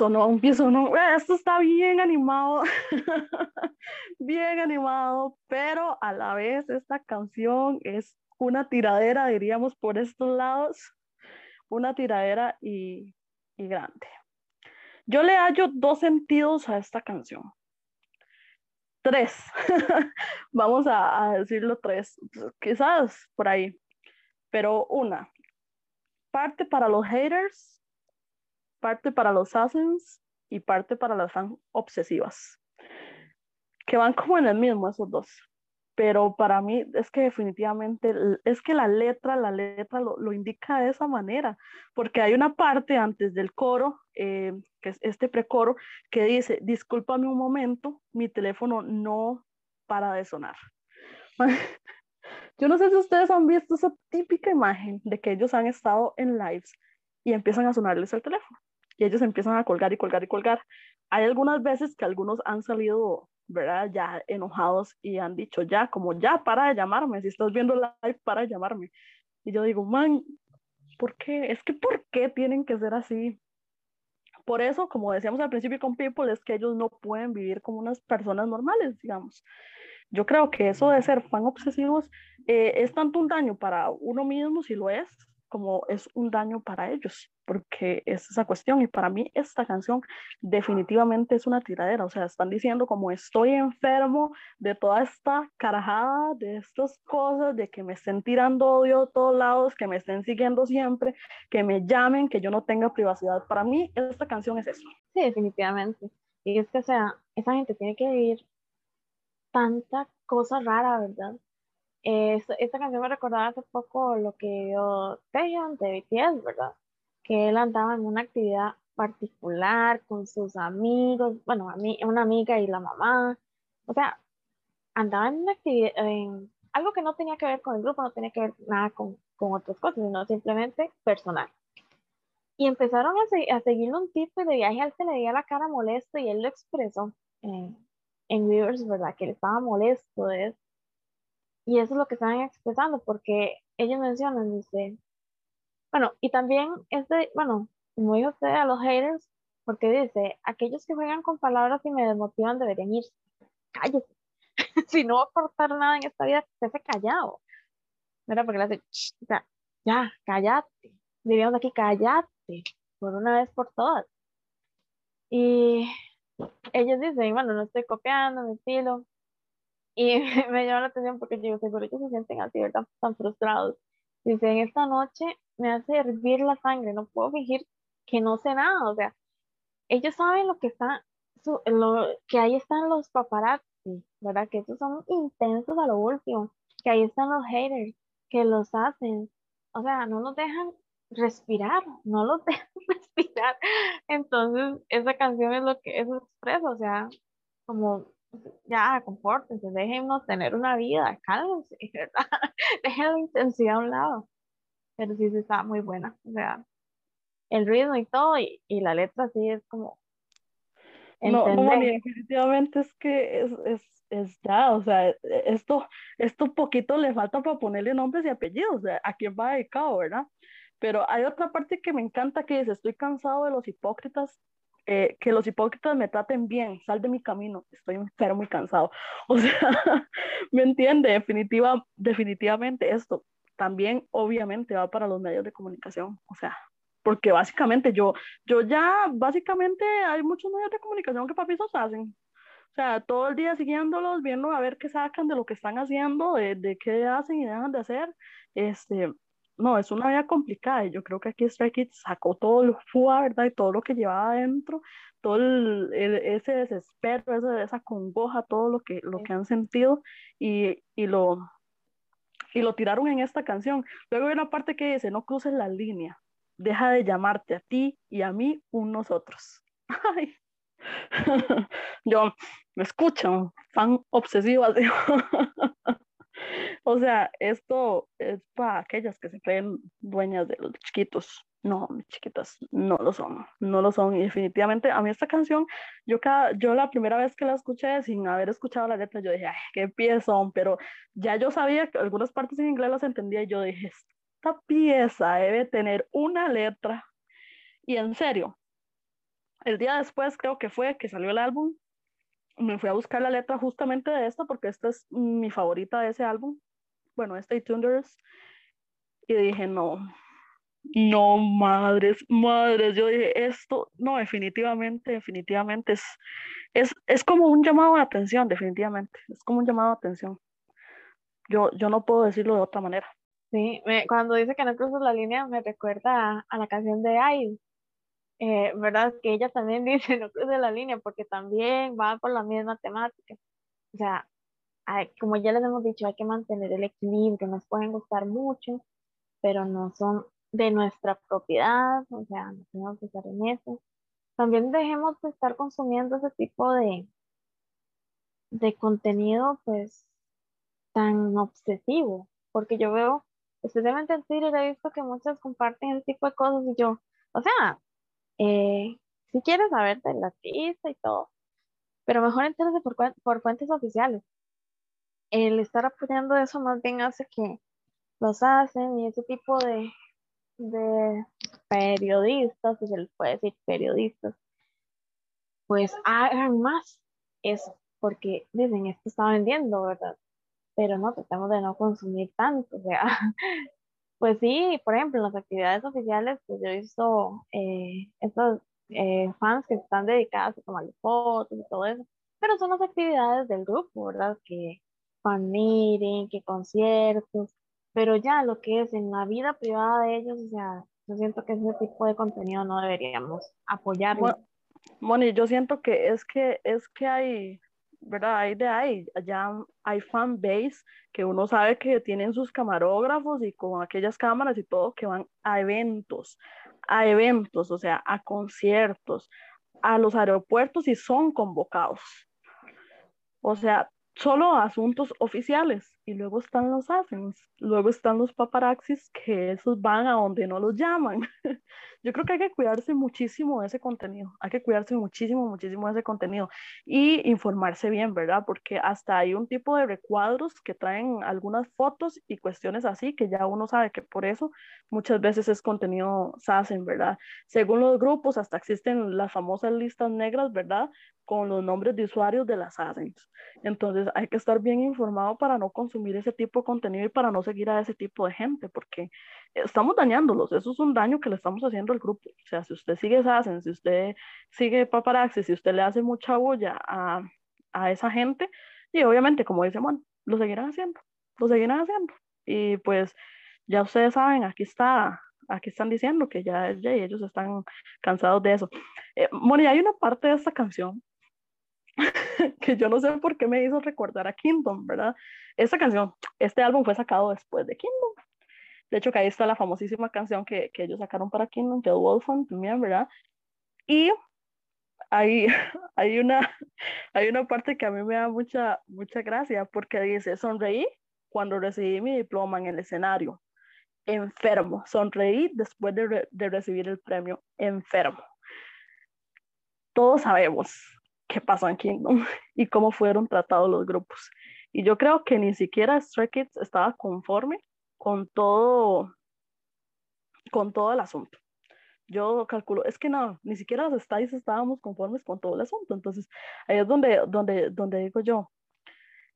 Empiezo no. Eh, Esto está bien animado. bien animado, pero a la vez esta canción es una tiradera, diríamos, por estos lados. Una tiradera y, y grande. Yo le hallo dos sentidos a esta canción. Tres. Vamos a, a decirlo tres. Quizás por ahí. Pero una. Parte para los haters parte para los assassins y parte para las obsesivas, que van como en el mismo esos dos. Pero para mí es que definitivamente, es que la letra, la letra lo, lo indica de esa manera, porque hay una parte antes del coro, eh, que es este precoro, que dice, discúlpame un momento, mi teléfono no para de sonar. Yo no sé si ustedes han visto esa típica imagen de que ellos han estado en lives y empiezan a sonarles el teléfono y ellos empiezan a colgar y colgar y colgar. Hay algunas veces que algunos han salido, ¿verdad? Ya enojados y han dicho, ya, como ya, para de llamarme, si estás viendo live, para de llamarme. Y yo digo, man, ¿por qué? Es que ¿por qué tienen que ser así? Por eso, como decíamos al principio con People, es que ellos no pueden vivir como unas personas normales, digamos. Yo creo que eso de ser fan obsesivos eh, es tanto un daño para uno mismo, si lo es, como es un daño para ellos, porque es esa cuestión. Y para mí esta canción definitivamente es una tiradera. O sea, están diciendo como estoy enfermo de toda esta carajada, de estas cosas, de que me estén tirando odio a todos lados, que me estén siguiendo siempre, que me llamen, que yo no tenga privacidad. Para mí esta canción es eso. Sí, definitivamente. Y es que, o sea, esa gente tiene que vivir tanta cosa rara, ¿verdad? Esta canción me recordaba hace poco lo que vio Taehyung de BTS, ¿verdad? Que él andaba en una actividad particular con sus amigos, bueno, a mí, una amiga y la mamá. O sea, andaba en una actividad, algo que no tenía que ver con el grupo, no tenía que ver nada con, con otras cosas, sino simplemente personal. Y empezaron a, a seguirle un tipo de viaje, a él se le veía la cara molesto y él lo expresó en, en ¿verdad? Que él estaba molesto de eso y eso es lo que están expresando, porque ellos mencionan, dice, bueno, y también este, bueno, como dijo usted, a los haters, porque dice, aquellos que juegan con palabras y me desmotivan deberían irse. Cállese. si no va a aportar nada en esta vida, esté callado. ¿Verdad? Porque le hace, ya, cállate. Diríamos aquí, cállate, por una vez por todas. Y ellos dicen, bueno, no estoy copiando mi estilo, y me llama la atención porque yo seguro que se sienten así, ¿verdad? Tan frustrados. Dicen, esta noche me hace hervir la sangre, no puedo fingir que no sé nada, o sea, ellos saben lo que está, lo, que ahí están los paparazzi, ¿verdad? Que esos son intensos a lo último, que ahí están los haters, que los hacen, o sea, no nos dejan respirar, no los dejan respirar. Entonces, esa canción es lo que eso expresa, o sea, como ya, compórtense, déjenos tener una vida, cálmense, ¿verdad? Dejen la intensidad a un lado. Pero sí, sí está muy buena. O sea, el ritmo y todo, y, y la letra sí es como. No, no, definitivamente es que es, es, es, ya, o sea, esto, esto poquito le falta para ponerle nombres y apellidos, o sea, a quién va dedicado, ¿verdad? Pero hay otra parte que me encanta que dice, estoy cansado de los hipócritas eh, que los hipócritas me traten bien, sal de mi camino, estoy enfermo y cansado. O sea, ¿me entiende? Definitiva, definitivamente esto también obviamente va para los medios de comunicación, o sea, porque básicamente yo, yo ya, básicamente hay muchos medios de comunicación que papizos hacen. O sea, todo el día siguiéndolos, viendo a ver qué sacan de lo que están haciendo, de, de qué hacen y dejan de hacer. Este, no, es una vida complicada y yo creo que aquí Strike Kids sacó todo el FUA, ¿verdad? Y todo lo que llevaba adentro, todo el, ese desespero, esa, esa congoja, todo lo que, lo que han sentido y, y, lo, y lo tiraron en esta canción. Luego hay una parte que dice, no cruces la línea, deja de llamarte a ti y a mí un nosotros. Ay. Yo, me escuchan, fan obsesiva. O sea, esto es para aquellas que se creen dueñas de los chiquitos. No, mis chiquitas no lo son, no lo son. Y definitivamente a mí esta canción, yo, cada, yo la primera vez que la escuché sin haber escuchado la letra, yo dije, ay, qué piezón, pero ya yo sabía que algunas partes en inglés las entendía y yo dije, esta pieza debe tener una letra. Y en serio, el día después creo que fue que salió el álbum, me fui a buscar la letra justamente de esta porque esta es mi favorita de ese álbum bueno, Stay Tuned y dije, no, no, madres, madres, yo dije, esto, no, definitivamente, definitivamente es, es, es como un llamado de atención, definitivamente, es como un llamado de atención. Yo, yo no puedo decirlo de otra manera. Sí, cuando dice que no cruzas la línea, me recuerda a, la canción de Ai, eh, ¿verdad? Que ella también dice no cruces la línea porque también va por la misma temática. O sea, como ya les hemos dicho, hay que mantener el equilibrio, nos pueden gustar mucho, pero no son de nuestra propiedad, o sea, no tenemos que estar en eso. También dejemos de estar consumiendo ese tipo de, de contenido, pues, tan obsesivo, porque yo veo, especialmente en Twitter, he visto que muchos comparten ese tipo de cosas y yo, o sea, eh, si quieres saber de la artista y todo, pero mejor entérese por, por fuentes oficiales. El estar apoyando eso más bien hace que los hacen y ese tipo de, de periodistas, si se les puede decir periodistas, pues hagan más eso, porque dicen, esto está vendiendo, ¿verdad? Pero no, tratamos de no consumir tanto, o sea, pues sí, por ejemplo, en las actividades oficiales, pues yo he visto eh, estos eh, fans que están dedicadas a tomar fotos y todo eso, pero son las actividades del grupo, ¿verdad? Que fan meeting, que conciertos, pero ya lo que es en la vida privada de ellos, o sea, yo siento que ese tipo de contenido no deberíamos apoyarlo. Moni, yo siento que es que es que hay, ¿verdad? Hay de ahí, ya hay fan base que uno sabe que tienen sus camarógrafos y con aquellas cámaras y todo que van a eventos, a eventos, o sea, a conciertos, a los aeropuertos y son convocados. O sea, solo asuntos oficiales. Y luego están los hacens, luego están los paparazzis que esos van a donde no los llaman. Yo creo que hay que cuidarse muchísimo de ese contenido, hay que cuidarse muchísimo, muchísimo de ese contenido y informarse bien, ¿verdad? Porque hasta hay un tipo de recuadros que traen algunas fotos y cuestiones así que ya uno sabe que por eso muchas veces es contenido SASEN, ¿verdad? Según los grupos, hasta existen las famosas listas negras, ¿verdad? Con los nombres de usuarios de las SASENs. Entonces hay que estar bien informado para no consumir ese tipo de contenido y para no seguir a ese tipo de gente, porque estamos dañándolos, eso es un daño que le estamos haciendo al grupo. O sea, si usted sigue Sassen, si usted sigue paparazzi, si usted le hace mucha bulla a, a esa gente, y obviamente, como dice Mon, lo seguirán haciendo, lo seguirán haciendo. Y pues ya ustedes saben, aquí está, aquí están diciendo que ya, ya ellos están cansados de eso. Eh, Moni, hay una parte de esta canción que yo no sé por qué me hizo recordar a Kingdom, ¿verdad? Esta canción, este álbum fue sacado después de Kingdom. De hecho, que ahí está la famosísima canción que, que ellos sacaron para Kingdom, The Wolfman también, ¿verdad? Y hay, hay, una, hay una parte que a mí me da mucha, mucha gracia porque dice, sonreí cuando recibí mi diploma en el escenario. Enfermo, sonreí después de, de recibir el premio. Enfermo. Todos sabemos qué pasó en Kingdom y cómo fueron tratados los grupos. Y yo creo que ni siquiera Stray Kids estaba conforme con todo, con todo el asunto. Yo calculo, es que no, ni siquiera los Styles estábamos conformes con todo el asunto. Entonces, ahí es donde, donde, donde digo yo,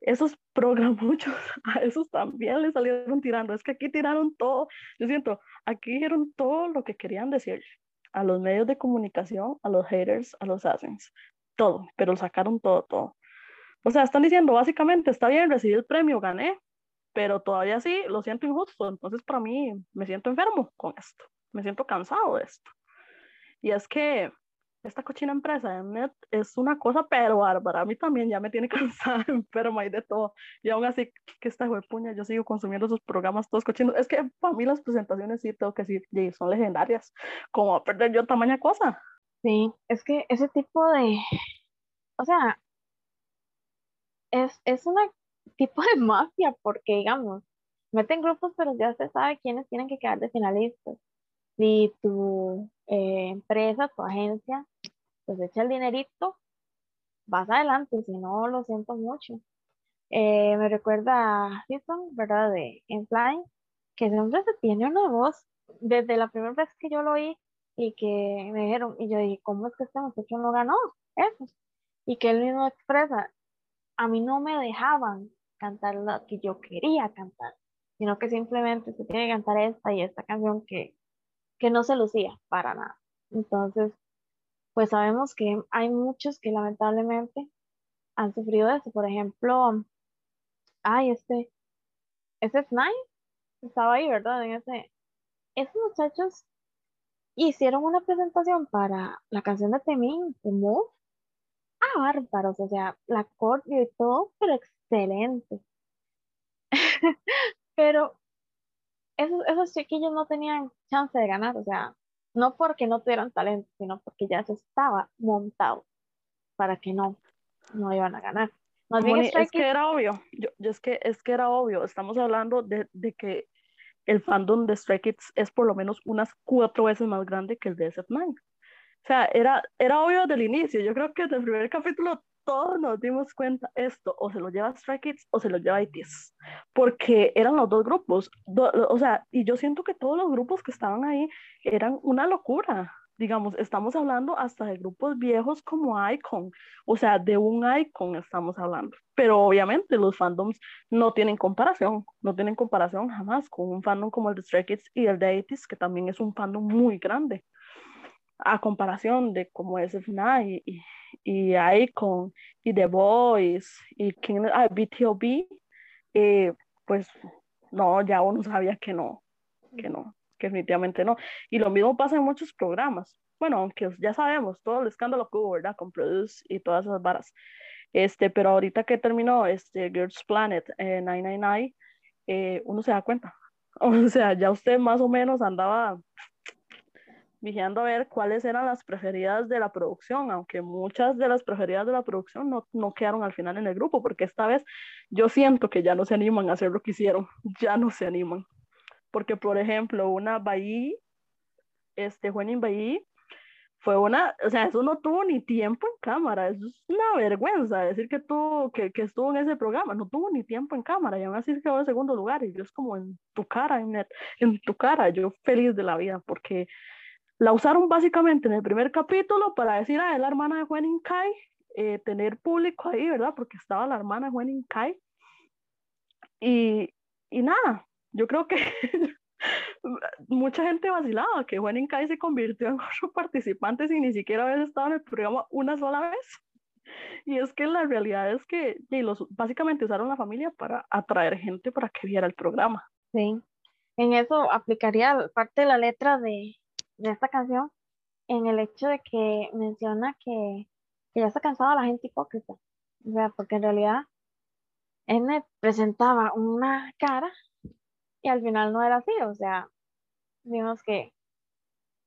esos programuchos, a esos también les salieron tirando. Es que aquí tiraron todo. Yo siento, aquí dijeron todo lo que querían decir a los medios de comunicación, a los haters, a los assassins, todo, pero sacaron todo, todo. O sea, están diciendo básicamente, está bien, recibí el premio, gané, pero todavía sí, lo siento injusto. Entonces, para mí, me siento enfermo con esto, me siento cansado de esto. Y es que esta cochina empresa de Net es una cosa pero bárbara. A mí también ya me tiene cansada, enferma y de todo. Y aún así, que esta puña, yo sigo consumiendo esos programas todos cochinos. Es que para mí las presentaciones sí tengo que decir, "Yey, son legendarias. ¿Cómo va a perder yo tamaña cosa? Sí, es que ese tipo de, o sea, es, es un tipo de mafia porque, digamos, meten grupos, pero ya se sabe quiénes tienen que quedar de finalistas. Si tu eh, empresa, tu agencia, pues echa el dinerito, vas adelante, si no, lo siento mucho. Eh, me recuerda a Houston, ¿verdad? De En Flying, que hombre se tiene una voz desde la primera vez que yo lo oí y que me dijeron, y yo dije, ¿cómo es que este muchacho no ganó eso? Y que él mismo expresa, a mí no me dejaban cantar lo que yo quería cantar, sino que simplemente se tiene que cantar esta y esta canción que, que no se lucía para nada. Entonces, pues sabemos que hay muchos que lamentablemente han sufrido eso. Por ejemplo, ay, este, ese Snide estaba ahí, ¿verdad? En ese, esos muchachos hicieron una presentación para la canción de Temin, de Move. Ah, bárbaros, o sea, la coreo y todo, pero excelente. Pero esos, esos chiquillos no tenían chance de ganar, o sea, no porque no tuvieran talento, sino porque ya se estaba montado para que no, no iban a ganar. Más bien Moni, es que era obvio, yo, yo es que es que era obvio, estamos hablando de, de que el fandom de Stray Kids es por lo menos unas cuatro veces más grande que el de SF9. O sea, era, era obvio desde el inicio, yo creo que desde el primer capítulo todos nos dimos cuenta, esto o se lo lleva Stray Kids o se lo lleva ITZY, porque eran los dos grupos, do- o sea, y yo siento que todos los grupos que estaban ahí eran una locura. Digamos, estamos hablando hasta de grupos viejos como Icon, o sea, de un icon estamos hablando. Pero obviamente los fandoms no tienen comparación, no tienen comparación jamás con un fandom como el de Stray Kids y el de 80 que también es un fandom muy grande. A comparación de como es FNAI y, y Icon y The Boys y King, ah, BTOB, eh, pues no, ya uno sabía que no, que no, que definitivamente no. Y lo mismo pasa en muchos programas. Bueno, aunque ya sabemos todo el escándalo que hubo, ¿verdad? Con Produce y todas esas varas. Este, pero ahorita que terminó este Girls Planet eh, 999, eh, uno se da cuenta. O sea, ya usted más o menos andaba vigiando a ver cuáles eran las preferidas de la producción, aunque muchas de las preferidas de la producción no, no quedaron al final en el grupo, porque esta vez yo siento que ya no se animan a hacer lo que hicieron, ya no se animan. Porque, por ejemplo, una Bahí, este, Juanín Bahí, fue una, o sea, eso no tuvo ni tiempo en cámara, eso es una vergüenza decir que, tuvo, que, que estuvo en ese programa, no tuvo ni tiempo en cámara y aún así quedó en segundo lugar y yo es como en tu cara, en, en tu cara, yo feliz de la vida porque la usaron básicamente en el primer capítulo para decir, ah, es la hermana de Juan Kai, eh, tener público ahí, ¿verdad? Porque estaba la hermana de Juan Kai y, y nada, yo creo que mucha gente vacilaba que Juan Incay se convirtió en otro participante sin ni siquiera haber estado en el programa una sola vez. Y es que la realidad es que y los, básicamente usaron la familia para atraer gente para que viera el programa. Sí, en eso aplicaría parte de la letra de, de esta canción, en el hecho de que menciona que, que ya está cansada la gente hipócrita. O sea, porque en realidad N presentaba una cara y al final no era así, o sea, vimos que,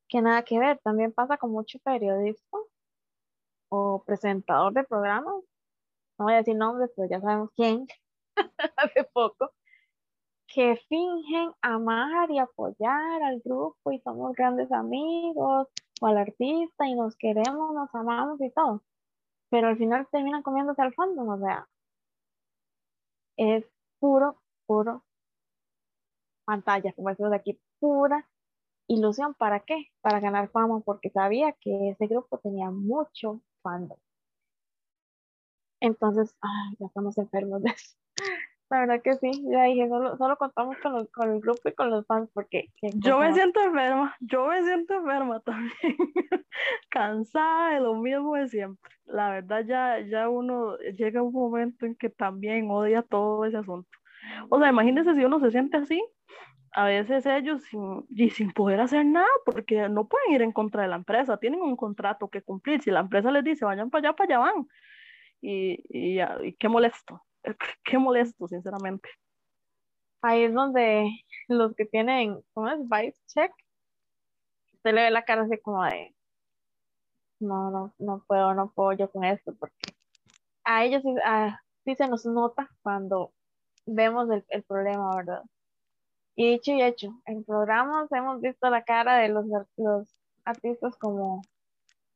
que nada que ver. También pasa con mucho periodista o presentador de programas, no voy a decir nombres, pero ya sabemos quién, hace poco, que fingen amar y apoyar al grupo y somos grandes amigos o al artista y nos queremos, nos amamos y todo. Pero al final terminan comiéndose al fandom, o sea, es puro, puro pantalla, como decimos de aquí, pura ilusión. ¿Para qué? Para ganar fama, porque sabía que ese grupo tenía mucho fandom. Entonces, ay, ya estamos enfermos de eso. La verdad que sí, ya dije, solo, solo contamos con, los- con el grupo y con los fans, porque Yo me siento enferma, yo me siento enferma también, cansada de lo mismo de siempre. La verdad ya, ya uno llega a un momento en que también odia todo ese asunto. O sea, imagínense si uno se siente así, a veces ellos sin, y sin poder hacer nada, porque no pueden ir en contra de la empresa, tienen un contrato que cumplir. Si la empresa les dice vayan para allá, para allá van. Y, y, y qué molesto, qué molesto, sinceramente. Ahí es donde los que tienen, ¿cómo es? Vice check, usted le ve la cara así como de, no, no, no puedo, no puedo yo con esto, porque a ellos ah, sí se nos nota cuando vemos el, el problema, ¿verdad? Y dicho y hecho, en programas hemos visto la cara de los, ar- los artistas como,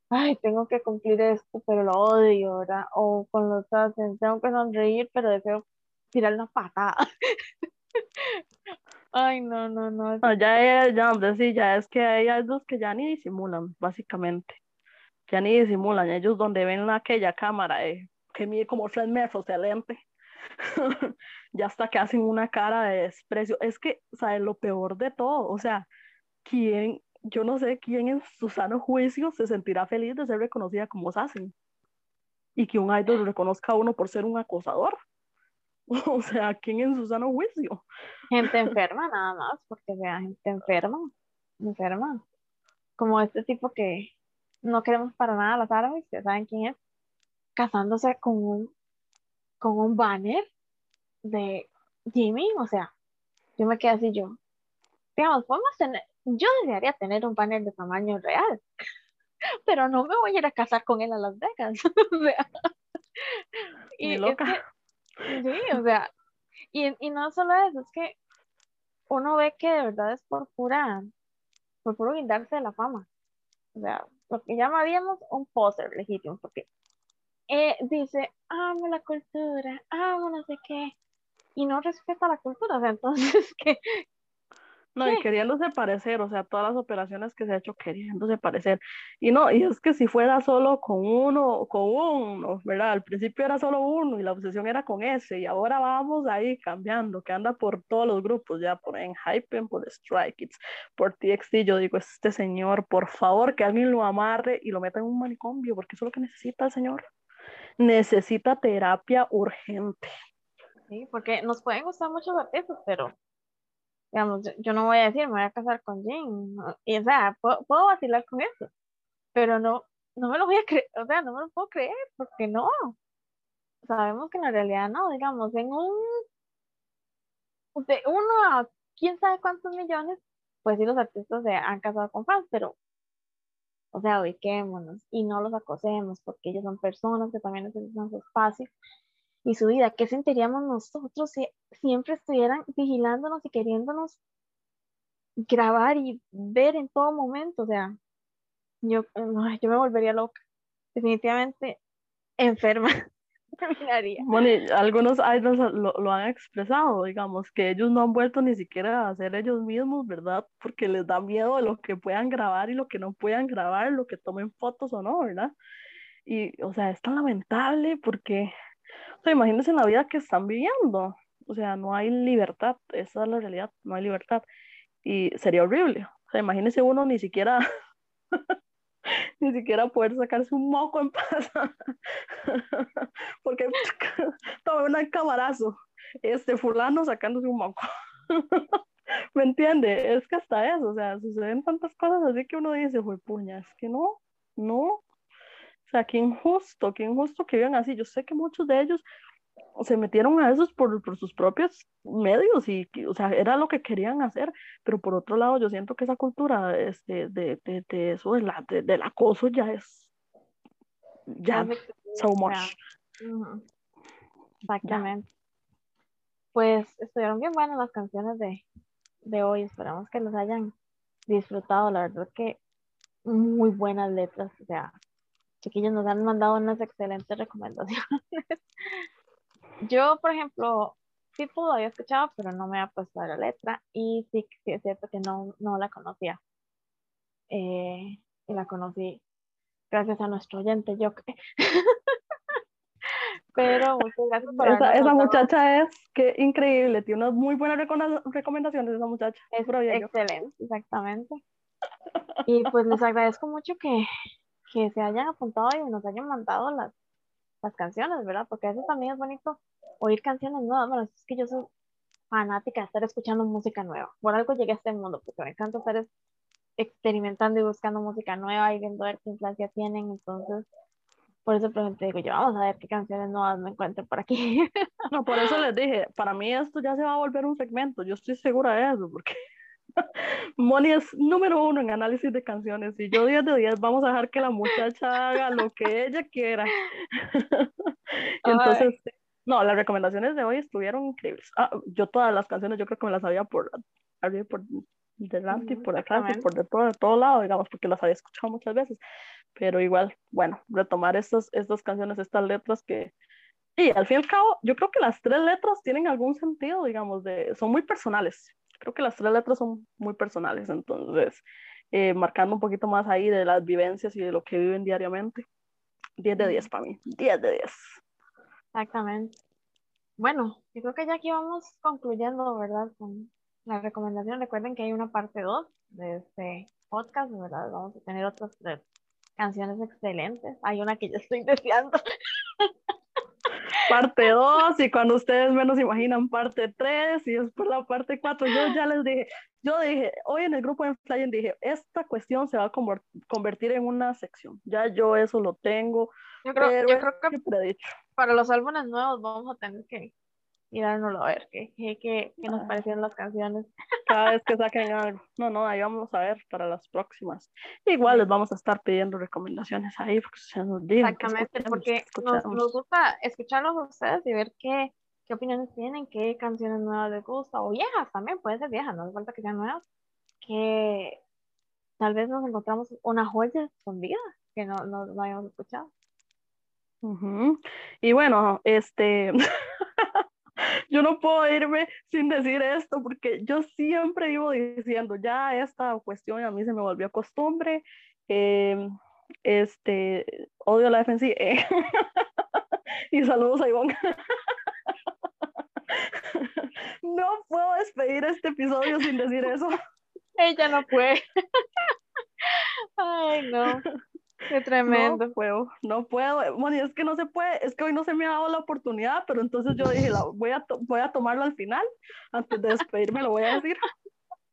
ay, tengo que cumplir esto, pero lo odio, ¿verdad? O con los hacen, tengo que sonreír, pero deseo tirar una patada. Ay, no, no, no. No, ya, ya, hombre, sí, ya es que hay algo que ya ni disimulan, básicamente. Ya ni disimulan, ellos donde ven aquella cámara eh, que mide como tres metros de lente, ya hasta que hacen una cara de desprecio. Es que, ¿sabes? Lo peor de todo, o sea, ¿quién, yo no sé quién en su sano juicio se sentirá feliz de ser reconocida como Sassen? Y que un idol reconozca a uno por ser un acosador. O sea, ¿quién en su sano juicio? Gente enferma nada más, porque vea, gente enferma, enferma. Como este tipo que no queremos para nada las árabes, ya saben quién es, casándose con un, con un banner de Jimmy, o sea, yo me quedé así yo. Digamos, podemos tener, yo desearía tener un banner de tamaño real, pero no me voy a ir a casar con él a Las Vegas. O sea, Y es loca. que- sí, o sea, y, y no solo eso, es que uno ve que de verdad es por pura, por puro guindarse de la fama. O sea, lo que llamaríamos un poser legítimo, porque eh, dice, amo la cultura, amo no sé qué, y no respeta la cultura, o sea, entonces, ¿qué? No, y ¿Qué? queriéndose parecer, o sea, todas las operaciones que se ha hecho queriéndose parecer. Y no, y es que si fuera solo con uno, con uno, ¿verdad? Al principio era solo uno y la obsesión era con ese, y ahora vamos ahí cambiando, que anda por todos los grupos, ya por Enhypen, por Strike Kids, por TXT. Yo digo, este señor, por favor, que alguien lo amarre y lo meta en un manicomio, porque eso es lo que necesita el señor. Necesita terapia urgente. Sí, porque nos pueden gustar muchos artistas, pero digamos, yo, yo no voy a decir, me voy a casar con Jin, ¿no? y o sea, puedo, puedo vacilar con eso, pero no, no me lo voy a creer, o sea, no me lo puedo creer, porque no. Sabemos que en la realidad no, digamos, en un, de uno a quién sabe cuántos millones, pues sí los artistas se han casado con fans, pero, o sea, ubiquémonos y no los acosemos, porque ellos son personas que también necesitan su espacio y su vida. ¿Qué sentiríamos nosotros si siempre estuvieran vigilándonos y queriéndonos grabar y ver en todo momento? O sea, yo, yo me volvería loca. Definitivamente enferma terminaría. Bueno, algunos idols lo, lo han expresado, digamos, que ellos no han vuelto ni siquiera a ser ellos mismos, ¿verdad? Porque les da miedo lo que puedan grabar y lo que no puedan grabar, lo que tomen fotos o no, ¿verdad? Y, o sea, es tan lamentable porque, sea, imagínense en la vida que están viviendo, o sea, no hay libertad, esa es la realidad, no hay libertad. Y sería horrible, o sea, imagínense uno ni siquiera, ni siquiera poder sacarse un moco en paz, porque tomé un camarazo, este fulano sacándose un moco. ¿Me entiende? Es que hasta eso, o sea, suceden tantas cosas así que uno dice, fue puña, es que no, no. Sea, qué injusto, qué injusto que vivan así. Yo sé que muchos de ellos se metieron a esos por, por sus propios medios y, o sea, era lo que querían hacer, pero por otro lado yo siento que esa cultura este, de, de, de eso, de la, de- del acoso ya es, ya, de- so much. Exactamente. Pues estuvieron bien buenas las canciones de, de hoy. Esperamos que los hayan disfrutado. La verdad que muy buenas letras. O sea, chiquillos nos han mandado unas excelentes recomendaciones. Yo, por ejemplo, sí pudo había escuchado, pero no me había puesto la letra. Y sí, sí es cierto que no, no la conocía. Eh, y la conocí gracias a nuestro oyente, yo. Pero muchas gracias por Esa, esa muchacha es, que increíble, tiene unas muy buenas recomendaciones esa muchacha. Es excelente, exactamente. Y pues les agradezco mucho que, que se hayan apuntado y nos hayan mandado las, las canciones, ¿verdad? Porque a veces también es bonito oír canciones nuevas. Bueno, es que yo soy fanática de estar escuchando música nueva. Por algo llegué a este mundo, porque me encanta estar es- experimentando y buscando música nueva y viendo ver qué influencia tienen. Entonces, por eso pregunté, digo yo, vamos a ver qué canciones nuevas me encuentro por aquí. No, por eso les dije, para mí esto ya se va a volver un segmento, yo estoy segura de eso, porque Moni es número uno en análisis de canciones y yo 10 de 10 vamos a dejar que la muchacha haga lo que ella quiera. Y entonces, no, las recomendaciones de hoy estuvieron increíbles. Ah, yo todas las canciones yo creo que me las sabía por arriba por delante y Ujú, por atrás y por de todo, de todo lado, digamos, porque las había escuchado muchas veces. Pero igual, bueno, retomar estas, estas canciones, estas letras que, y al fin y al cabo, yo creo que las tres letras tienen algún sentido, digamos, de, son muy personales. Creo que las tres letras son muy personales, entonces, eh, marcando un poquito más ahí de las vivencias y de lo que viven diariamente. 10 de 10 para mí, 10 de 10. Exactamente. Bueno, yo creo que ya aquí vamos concluyendo, ¿verdad? Con la recomendación. Recuerden que hay una parte 2 de este podcast, ¿verdad? Vamos a tener otras tres canciones excelentes. Hay una que yo estoy deseando. Parte 2 y cuando ustedes menos imaginan parte 3 y después la parte 4, yo ya les dije, yo dije, hoy en el grupo de Flyen dije, esta cuestión se va a conver- convertir en una sección. Ya yo eso lo tengo, Yo creo, pero yo creo que para los álbumes nuevos vamos a tener que y dárnoslo a ver qué, qué, qué, qué nos parecieron las canciones. Cada vez que saquen algo. No, no, ahí vamos a ver para las próximas. Igual les vamos a estar pidiendo recomendaciones ahí porque se nos digan que Exactamente, porque que nos, nos gusta escucharlos a ustedes y ver qué, qué opiniones tienen, qué canciones nuevas les gusta, o viejas también, pueden ser viejas, no hace falta que sean nuevas, que tal vez nos encontramos una joya escondida que no, no, no habíamos escuchado. Ujú. Y bueno, este, yo no puedo irme sin decir esto porque yo siempre iba diciendo, ya esta cuestión a mí se me volvió costumbre, em, este, odio la FNC, eh, y saludos a Ivonne. No puedo despedir este episodio sin decir eso. Ella no puede. Ay, no. Qué tremendo. No puedo, no puedo. Bueno, es que no se puede, es que hoy no se me ha dado la oportunidad, pero entonces yo dije, la, voy, a voy a tomarlo al final, antes de despedirme lo voy a decir.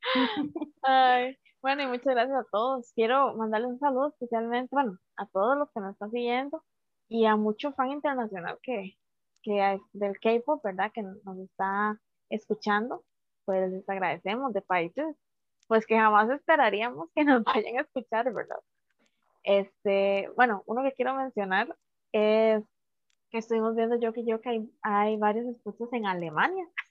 Ay, bueno, y muchas gracias a todos. Quiero mandarles un saludo especialmente, bueno, a todos los que nos están siguiendo y a mucho fan internacional que, que hay del K-pop, ¿verdad? Que nos está escuchando. Pues les agradecemos de países, pues que jamás esperaríamos que nos vayan a escuchar, ¿verdad? Este, bueno, uno que quiero mencionar es que estuvimos viendo yo que yo que hay, hay varios escuchos en Alemania.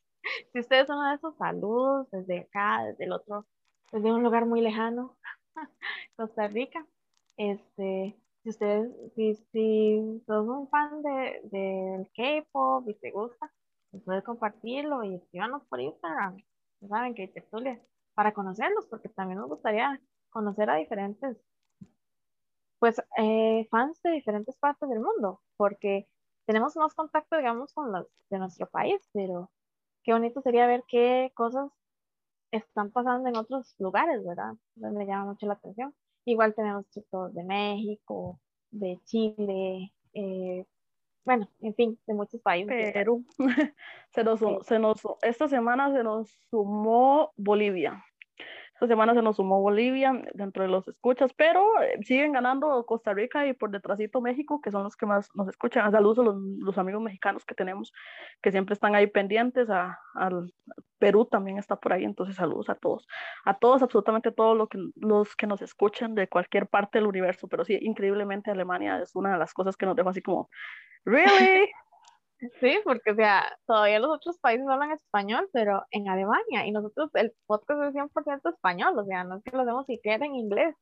Si ustedes son de esos saludos desde acá, desde el otro, desde un lugar muy lejano, Costa Rica, este, si ustedes, si, si sos un fan de, del K-pop y te gusta, pues puedes compartirlo y escríbanos por Instagram, ya saben que tertulia, para conocerlos, porque también nos gustaría conocer a diferentes, pues, eh, fans de diferentes partes del mundo, porque tenemos más contacto, digamos, con los de nuestro país, pero qué bonito sería ver qué cosas están pasando en otros lugares, ¿verdad? Me llama mucho la atención. Igual tenemos chicos de México, de Chile, eh, bueno, en fin, de muchos países. Perú. Se nos, Sí. se nos, esta semana se nos sumó Bolivia. Esta semana se nos sumó Bolivia dentro de los escuchas, pero eh, siguen ganando Costa Rica y por detrásito México, que son los que más nos escuchan. Saludos a los, los amigos mexicanos que tenemos, que siempre están ahí pendientes. A, al Perú también está por ahí, entonces saludos a todos. A todos, absolutamente todos lo que, los que nos escuchan de cualquier parte del universo, pero sí, increíblemente Alemania es una de las cosas que nos dejó así como, ¿really? Sí, porque o sea, todavía los otros países hablan español, pero en Alemania, y nosotros el podcast es 100% español, o sea, no es que lo hacemos siquiera en inglés.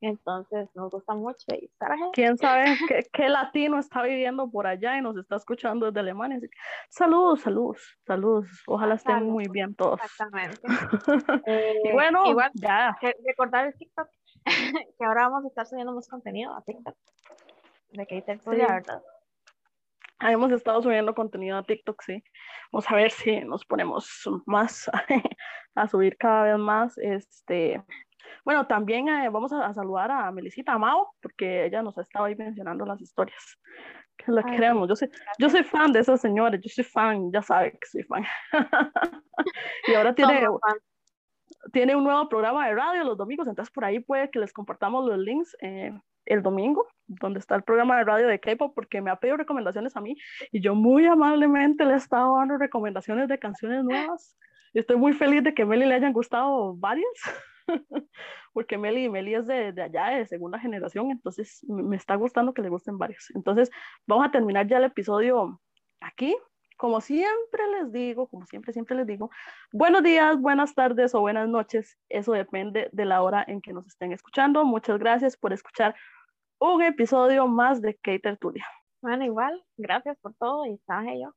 Entonces, nos gusta mucho y estar aquí. quién sabe qué, qué latino está viviendo por allá y nos está escuchando desde Alemania. Así que, saludos, saludos, saludos. Ojalá estén muy bien todos. Exactamente. Eh, y bueno, igual, ya. recordar el TikTok, que ahora vamos a estar subiendo más contenido a TikTok. De que tertulia, Sí. ¿verdad? Hemos estado subiendo contenido a TikTok, sí. Vamos a ver si nos ponemos más a subir cada vez más. Este, bueno, también eh, vamos a, a saludar a Melisita Amao, porque ella nos ha estado ahí mencionando las historias. Que la Ay, queremos. Yo soy, yo soy fan de esas señores, yo soy fan, ya sabe que soy fan. y ahora tiene, tiene un nuevo programa de radio los domingos, entonces por ahí puede que les compartamos los links eh, el domingo, donde está el programa de radio de K-pop, porque me ha pedido recomendaciones a mí y yo muy amablemente le he estado dando recomendaciones de canciones nuevas. Y estoy muy feliz de que Meli le hayan gustado varias, porque Meli, Meli es de, de allá, de segunda generación, entonces me está gustando que le gusten varios. Entonces vamos a terminar ya el episodio aquí. Como siempre les digo, como siempre, siempre les digo, buenos días, buenas tardes o buenas noches. Eso depende de la hora en que nos estén escuchando. Muchas gracias por escuchar un episodio más de K Tertulia. Bueno, igual, gracias por todo y estaba yo.